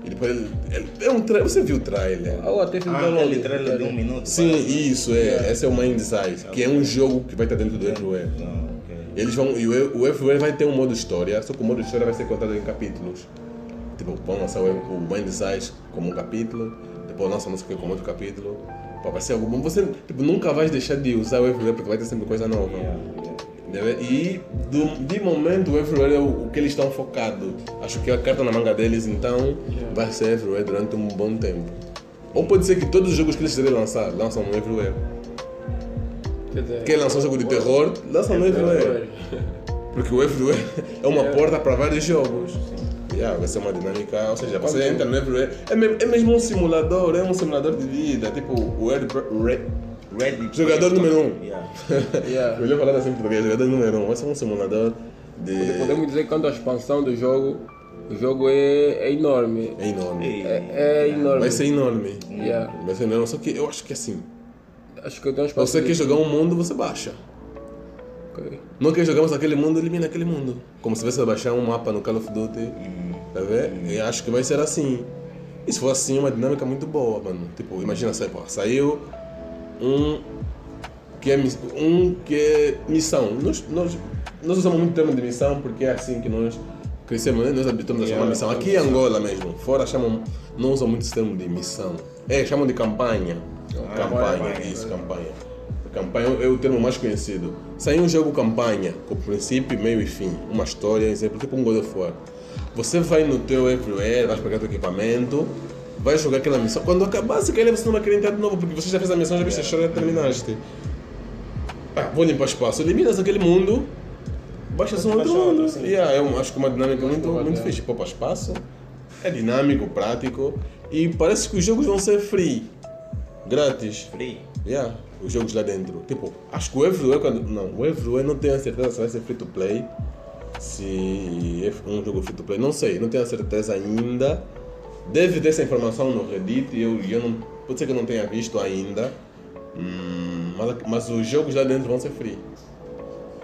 E depois ele, ele- é um trailer. Você viu o trailer? Ah, eu até fiz Ah, download. aquele trailer de um minuto? Sim, parece. isso é. Esse é o Mind Size, que é um jogo que vai estar dentro do Everywhere. Não, ok. Eles vão, e o Everywhere vai ter um modo história, só que o modo história vai ser contado em capítulos. Tipo, vão lançar o, o Mind Size como um capítulo, depois lançam não sei o que como outro capítulo. Pô, vai ser algo bom. Você tipo, nunca vai deixar de usar o Everywhere porque vai ter sempre coisa nova. Yeah, yeah. E do, de momento o Everywhere é o, o que eles estão focados. Acho que é a carta na manga deles, então vai ser Everywhere durante um bom tempo. Ou pode ser que todos os jogos que eles querem lançar, lançam no Everywhere. Quer dizer, Quem lançou um jogo de terror, lança no Everywhere. Porque o Everywhere é uma porta para vários jogos. Yeah, vai ser uma dinâmica, ou seja, você entra no Everywhere, é, me- é mesmo um simulador, é um simulador de vida, tipo o Red, Reddit. Jogador número um. Yeah. Yeah. melhor falar assim em português, jogador número um, vai ser um simulador de... Podemos dizer que quanto à expansão do jogo, o jogo é, é enorme. É enorme. É, é enorme. Vai ser enorme. Yeah. Vai ser enorme, só que eu acho que assim, Acho que eu tenho você quer jogar um mundo, você baixa. Ok. Não quer jogar mais aquele mundo, elimina aquele mundo. Como se você baixar um mapa no Call of Duty. Tá vendo? E acho que vai ser assim. E se for assim, é uma dinâmica muito boa, mano. Tipo, imagina só, pô, saiu um que é, um que é missão. Nós, nós, nós usamos muito o termo de missão porque é assim que nós crescemos, né? nós habitamos a chamar Yeah, missão. Aqui em Angola mesmo, fora chamam, não usam muito esse termo de missão. É, chamam de campanha. campanha, campanha. isso, campanha. Campanha é o termo mais conhecido. Saiu um jogo campanha, com princípio, meio e fim. Uma história, exemplo, tipo um God of War. você vai no teu everywhere, vais pegar teu equipamento, vai jogar aquela missão. Quando acabar, se calhar você não vai querer entrar de novo, porque você já fez a missão, já viste a história e terminaste. Ah, vou limpar espaço, eliminas aquele mundo, baixas um outro outro, mundo. sim. Yeah, eu acho que é uma dinâmica muito, Muito fixe. Poupa espaço, é dinâmico, prático e parece que os jogos vão ser free, grátis. Free. Yeah, os jogos lá dentro. Tipo, acho que o Everywhere, quando, não, o Everywhere não tenho a certeza se vai ser free to play. Se é um jogo free to play, não sei, não tenho a certeza ainda. Deve ter essa informação no Reddit, eu, eu não, pode ser que eu não tenha visto ainda. Hum, mas, mas os jogos lá dentro vão ser free.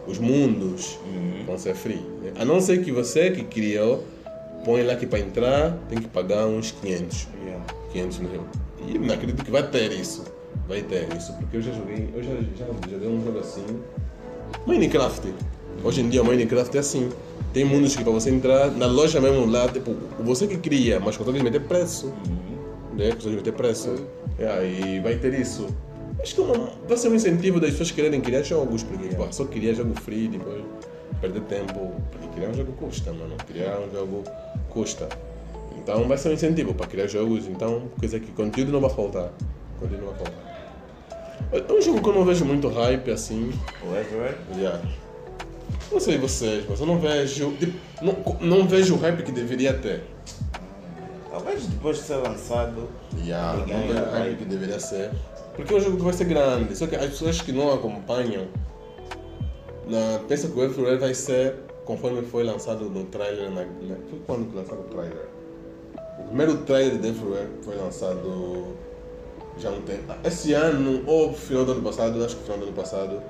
Os mundos vão ser free. né? A não ser que você que criou, põe lá que para entrar tem que pagar uns 500. Yeah. 500 mil. E não acredito que vai ter isso. Vai ter isso, porque eu já joguei, eu já, já joguei um jogo assim. Minecraft. Hoje em dia o Minecraft é assim. Tem mundos que para você entrar na loja mesmo lá, tipo, você que cria, mas consegue meter preço. Né? Consegue meter preço. É, aí vai ter isso. Acho que é uma- vai ser um incentivo das pessoas quererem criar jogos, porque pô, só criar jogo free, depois perder tempo. Porque criar um jogo custa, mano. Criar um jogo custa. Então vai ser um incentivo para criar jogos, então coisa que conteúdo não vai faltar. Conteúdo não vai faltar. É um jogo que eu não vejo muito hype assim. O Everywhere? Yeah. Não sei vocês, mas eu não vejo. Tipo, não, não vejo o hype que deveria ter. Talvez depois de ser lançado. Yeah, não vejo o hype que deveria ser. Porque é um jogo que vai ser grande. Só que as pessoas que não acompanham na, pensam que o Everywhere vai ser conforme foi lançado no trailer. Na, na, foi quando que lançaram o trailer? O primeiro trailer de Everywhere foi lançado já não tem. Esse ano, ou final do ano passado, acho que final do ano passado,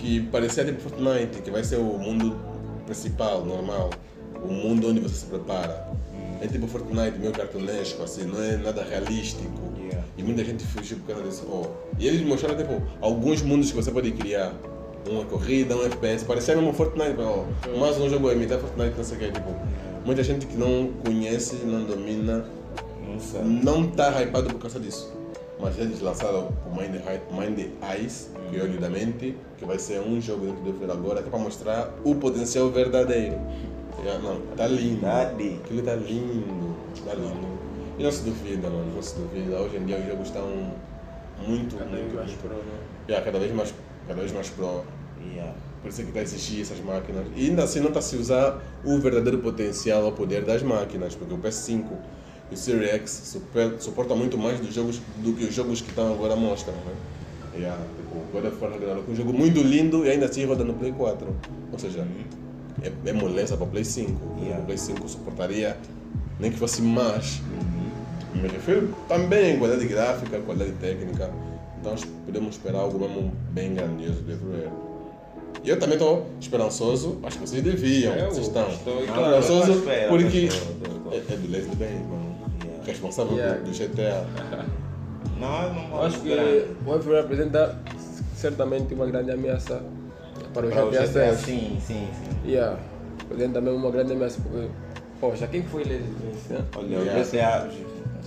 que parecia tipo Fortnite, que vai ser o mundo principal, normal. O mundo onde você se prepara. É tipo Fortnite, meio cartunesco, assim, não é nada realístico. Yeah. E muita gente fugiu por causa disso. Oh. E eles mostraram tipo, alguns mundos que você pode criar. Uma corrida, um FPS, parecia mesmo Fortnite, oh, mais um jogo a imitar Fortnite, não sei o que. Tipo, muita gente que não conhece, não domina, não está hypado por causa disso. Mas eles lançaram o Mind, Mind Eyes, que é o olho da mente, que vai ser um jogo dentro do Free agora, que é para mostrar o potencial verdadeiro. Já- Não, tá lindo. Aquilo tá lindo, tá lindo. E não se duvida, mano, não se duvida. Hoje em dia os jogos estão muito, Cada vez muito, mais muito. pro, né? Yeah, cada vez mais, cada vez mais pro. Yeah. Por isso é que está a exigir essas máquinas. E ainda assim não está a se usar o verdadeiro potencial ao poder das máquinas, porque o PS5 e o Series X super, suportam muito mais dos jogos do que os jogos que estão agora mostram. Né? Yeah, tipo, God of War Ragnarok é um jogo muito lindo e ainda assim roda no Play 4. Ou seja, é, é moleza para o Play 5. Yeah. O Play 5 suportaria nem que fosse mais. Me refiro também em qualidade gráfica, qualidade técnica. Então podemos esperar algo mesmo bem grandioso do Everywhere. E eu também estou esperançoso, acho que vocês deviam, Eu vocês estão. estou- esperançoso porque é, é do Leslie Benz, mano. Responsável Yeah. do, do GTA. Não, eu não Eu acho que o Everywhere representa certamente uma grande ameaça para o Para GTA GTA, 6. sim, sim, sim. Yeah. Representa mesmo uma grande ameaça porque, poxa, quem foi ele? Né? Olha, o. GTA.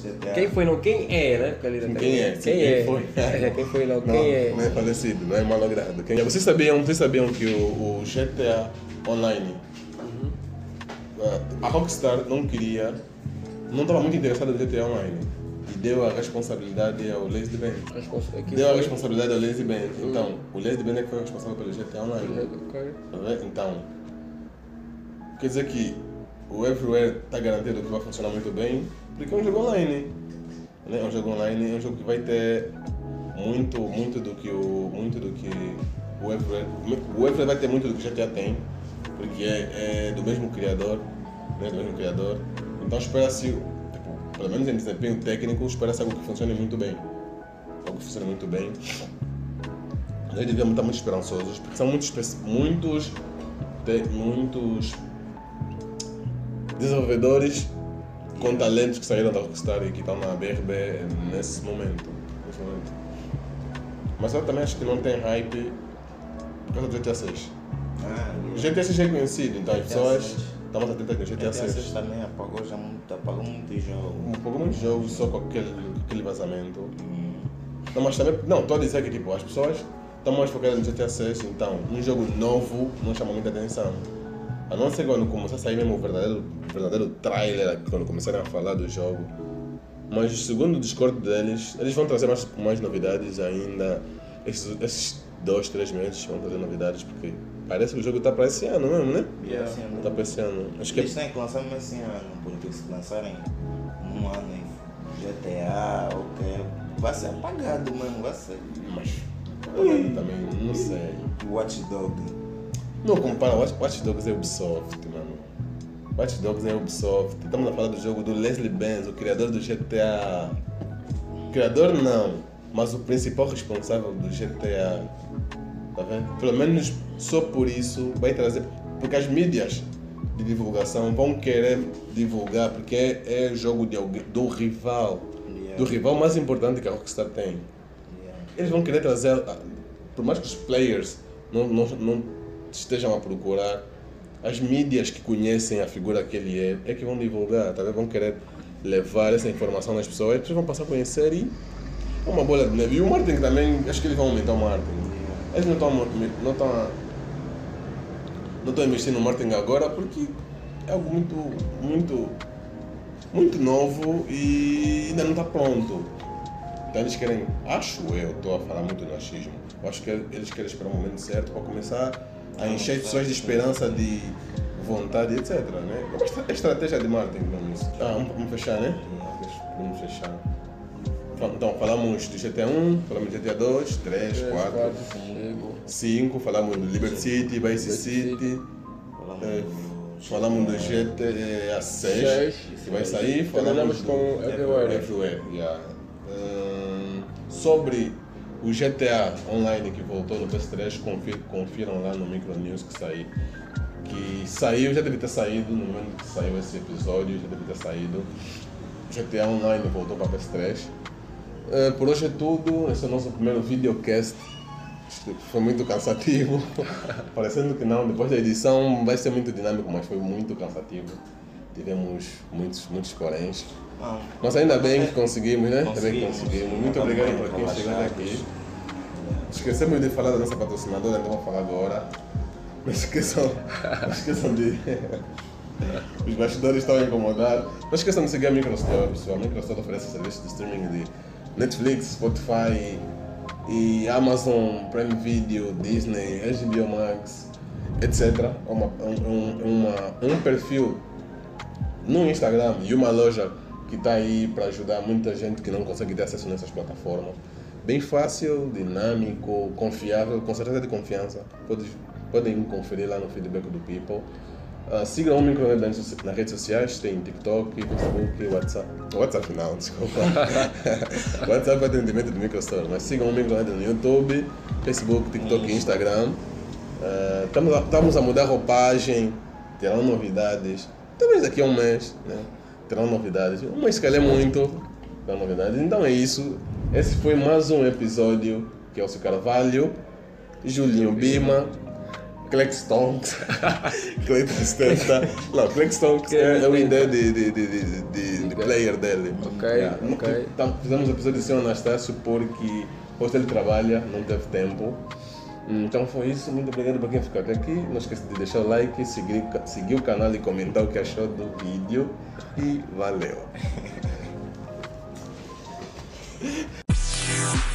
GTA. Quem foi não? Quem é, né? Ele Quem é? Sim, Quem quem é? foi? É, quem foi não? Não, Quem é? não é falecido, não é malogrado. Quem é? Vocês sabiam, vocês sabiam que o, o GTA Online, a Rockstar não queria, não estava muito interessada no GTA Online. E deu a responsabilidade ao. Responsa- quem Deu a responsabilidade ao Leslie Benz. Então, o Leslie Benz é que foi responsável pelo GTA Online. Ok. Tá vendo? Então, quer dizer que o Everywhere está garantido que vai funcionar muito bem, porque é um jogo online. Né? É um jogo online, é um jogo que vai ter muito, muito do que o, muito do que o Everywhere, o Everywhere vai ter muito do que o GTA tem, porque é, é do mesmo criador, né? Do mesmo criador. Então espera-se, tipo, pelo menos em desempenho técnico, espera-se algo que funcione muito bem, algo que funcione muito bem. Nós devíamos estar muito esperançosos, porque são muitos, muitos, muitos desenvolvedores com talentos que saíram da Rockstar e que estão na BRB nesse momento. Nesse momento. Mas eu também acho que não tem hype por causa do GTA 6. Ah, O GTA 6 é conhecido, então as pessoas 6. estão mais atentas no GTA GTA 6 6. também apagou já muito, apagou muito jogo. Um pouco muito jogo só com aquele, aquele vazamento. Não, mas também, não, estou a dizer que tipo, as pessoas estão mais focadas no GTA 6, então um jogo novo não chama muita atenção. A não ser quando começar a sair mesmo o verdadeiro, verdadeiro trailer, quando começarem a falar do jogo. Mas segundo o Discord deles, eles vão trazer mais, mais novidades ainda. Esses, esses dois, três meses vão trazer novidades, porque parece que o jogo está para esse ano mesmo, né? Yeah. Esse ano. Está para esse ano. Acho que é Eles têm que lançar mesmo esse ano, porque se lançarem num ano em GTA, ok, vai ser apagado mesmo, vai ser. Mas apagado também, não sei. Watch Dog. Não compara, Watch, Watch Dogs é Ubisoft, mano. Watch Dogs é Ubisoft. Estamos a falar do jogo do Leslie Benz, o criador do GTA. Criador não, mas o principal responsável do GTA. Tá vendo? Pelo menos só por isso vai trazer. Porque as mídias de divulgação vão querer divulgar, porque é, é jogo de alguém, do rival. Yeah. Do rival mais importante que a Rockstar tem. Yeah. Eles vão querer trazer, ah, por mais que os players não, não, não estejam a procurar, as mídias que conhecem a figura que ele é, é que vão divulgar, tá? vendo? vão querer levar essa informação às pessoas, as pessoas vão passar a conhecer e é uma bola de neve. E o marketing também, acho que eles vão aumentar o marketing. Eles não estão não estão não estão investindo no marketing agora porque é algo muito, muito, muito novo e ainda não está pronto. Então eles querem, acho eu, estou a falar muito do achismo, acho que eles querem esperar o momento certo para começar a encher as pessoas de esperança, de vontade, etc. Né? É estra- estratégia de marketing. Ah, vamos, vamos fechar, né? Vamos fechar. Então, falamos do GTA 1, falamos do GTA 2, 3, 4, Chego. 5, falamos do Liberty City, Vice City, Falamos É, do- falamos do GTA 6, Seis. que vai sair, falamos com Everywhere. Everywhere, yeah. Ahn, sobre o GTA Online que voltou no PS3, confir, confiram lá no Micro News que saiu. Que saiu, já deve ter saído no momento que saiu esse episódio, já deve ter saído. GTA Online voltou para PS3. Ah, por hoje é tudo, esse é o nosso primeiro videocast. Foi muito cansativo. Parecendo que não, depois da edição vai ser muito dinâmico, mas foi muito cansativo. Tivemos muitos, muitos poréns. Não, Mas ainda bem que conseguimos, né? Ainda bem que Conseguimos. Muito obrigado por quem chegou até aqui. Esquecemos de falar da nossa patrocinadora, então vou falar agora. Não esqueçam, não esqueçam de. Os bastidores estão a incomodar. Não esqueçam de seguir a Microsoft, pessoal. A Microsoft oferece serviços de streaming de Netflix, Spotify e Amazon Prime Video, Disney, HBO Max, etc. Uma, um, um- uma, um perfil no Instagram e uma loja que está aí para ajudar muita gente que não consegue ter acesso nessas plataformas. Bem fácil, dinâmico, confiável, com certeza de confiança. Podem conferir lá no feedback do People. Ah, sigam o Micronet nas, redes sociais, tem TikTok, Facebook, WhatsApp. WhatsApp não, desculpa. WhatsApp é atendimento do Microstore, mas sigam o Micronet no YouTube, Facebook, TikTok e Instagram. Ah, Estamos a, estamos a mudar a roupagem, terão novidades. Talvez daqui a um mês, né? Terão novidades. Um mês que é muito, terão novidades. Então é isso. Esse foi mais um episódio que é o seu Carvalho, Julinho Bima, Clex Stonks, Cleiton Stenta. Não, Clex Stonks é, é o ideia de, de, de, de, player dele. Ok, Yeah. ok. Então, fizemos o episódio sem o Anastácio porque hoje ele trabalha, não teve tempo. Então foi isso, muito obrigado para quem ficou até aqui. Não esqueça de deixar o like, seguir, seguir o canal e comentar o que achou do vídeo. E valeu!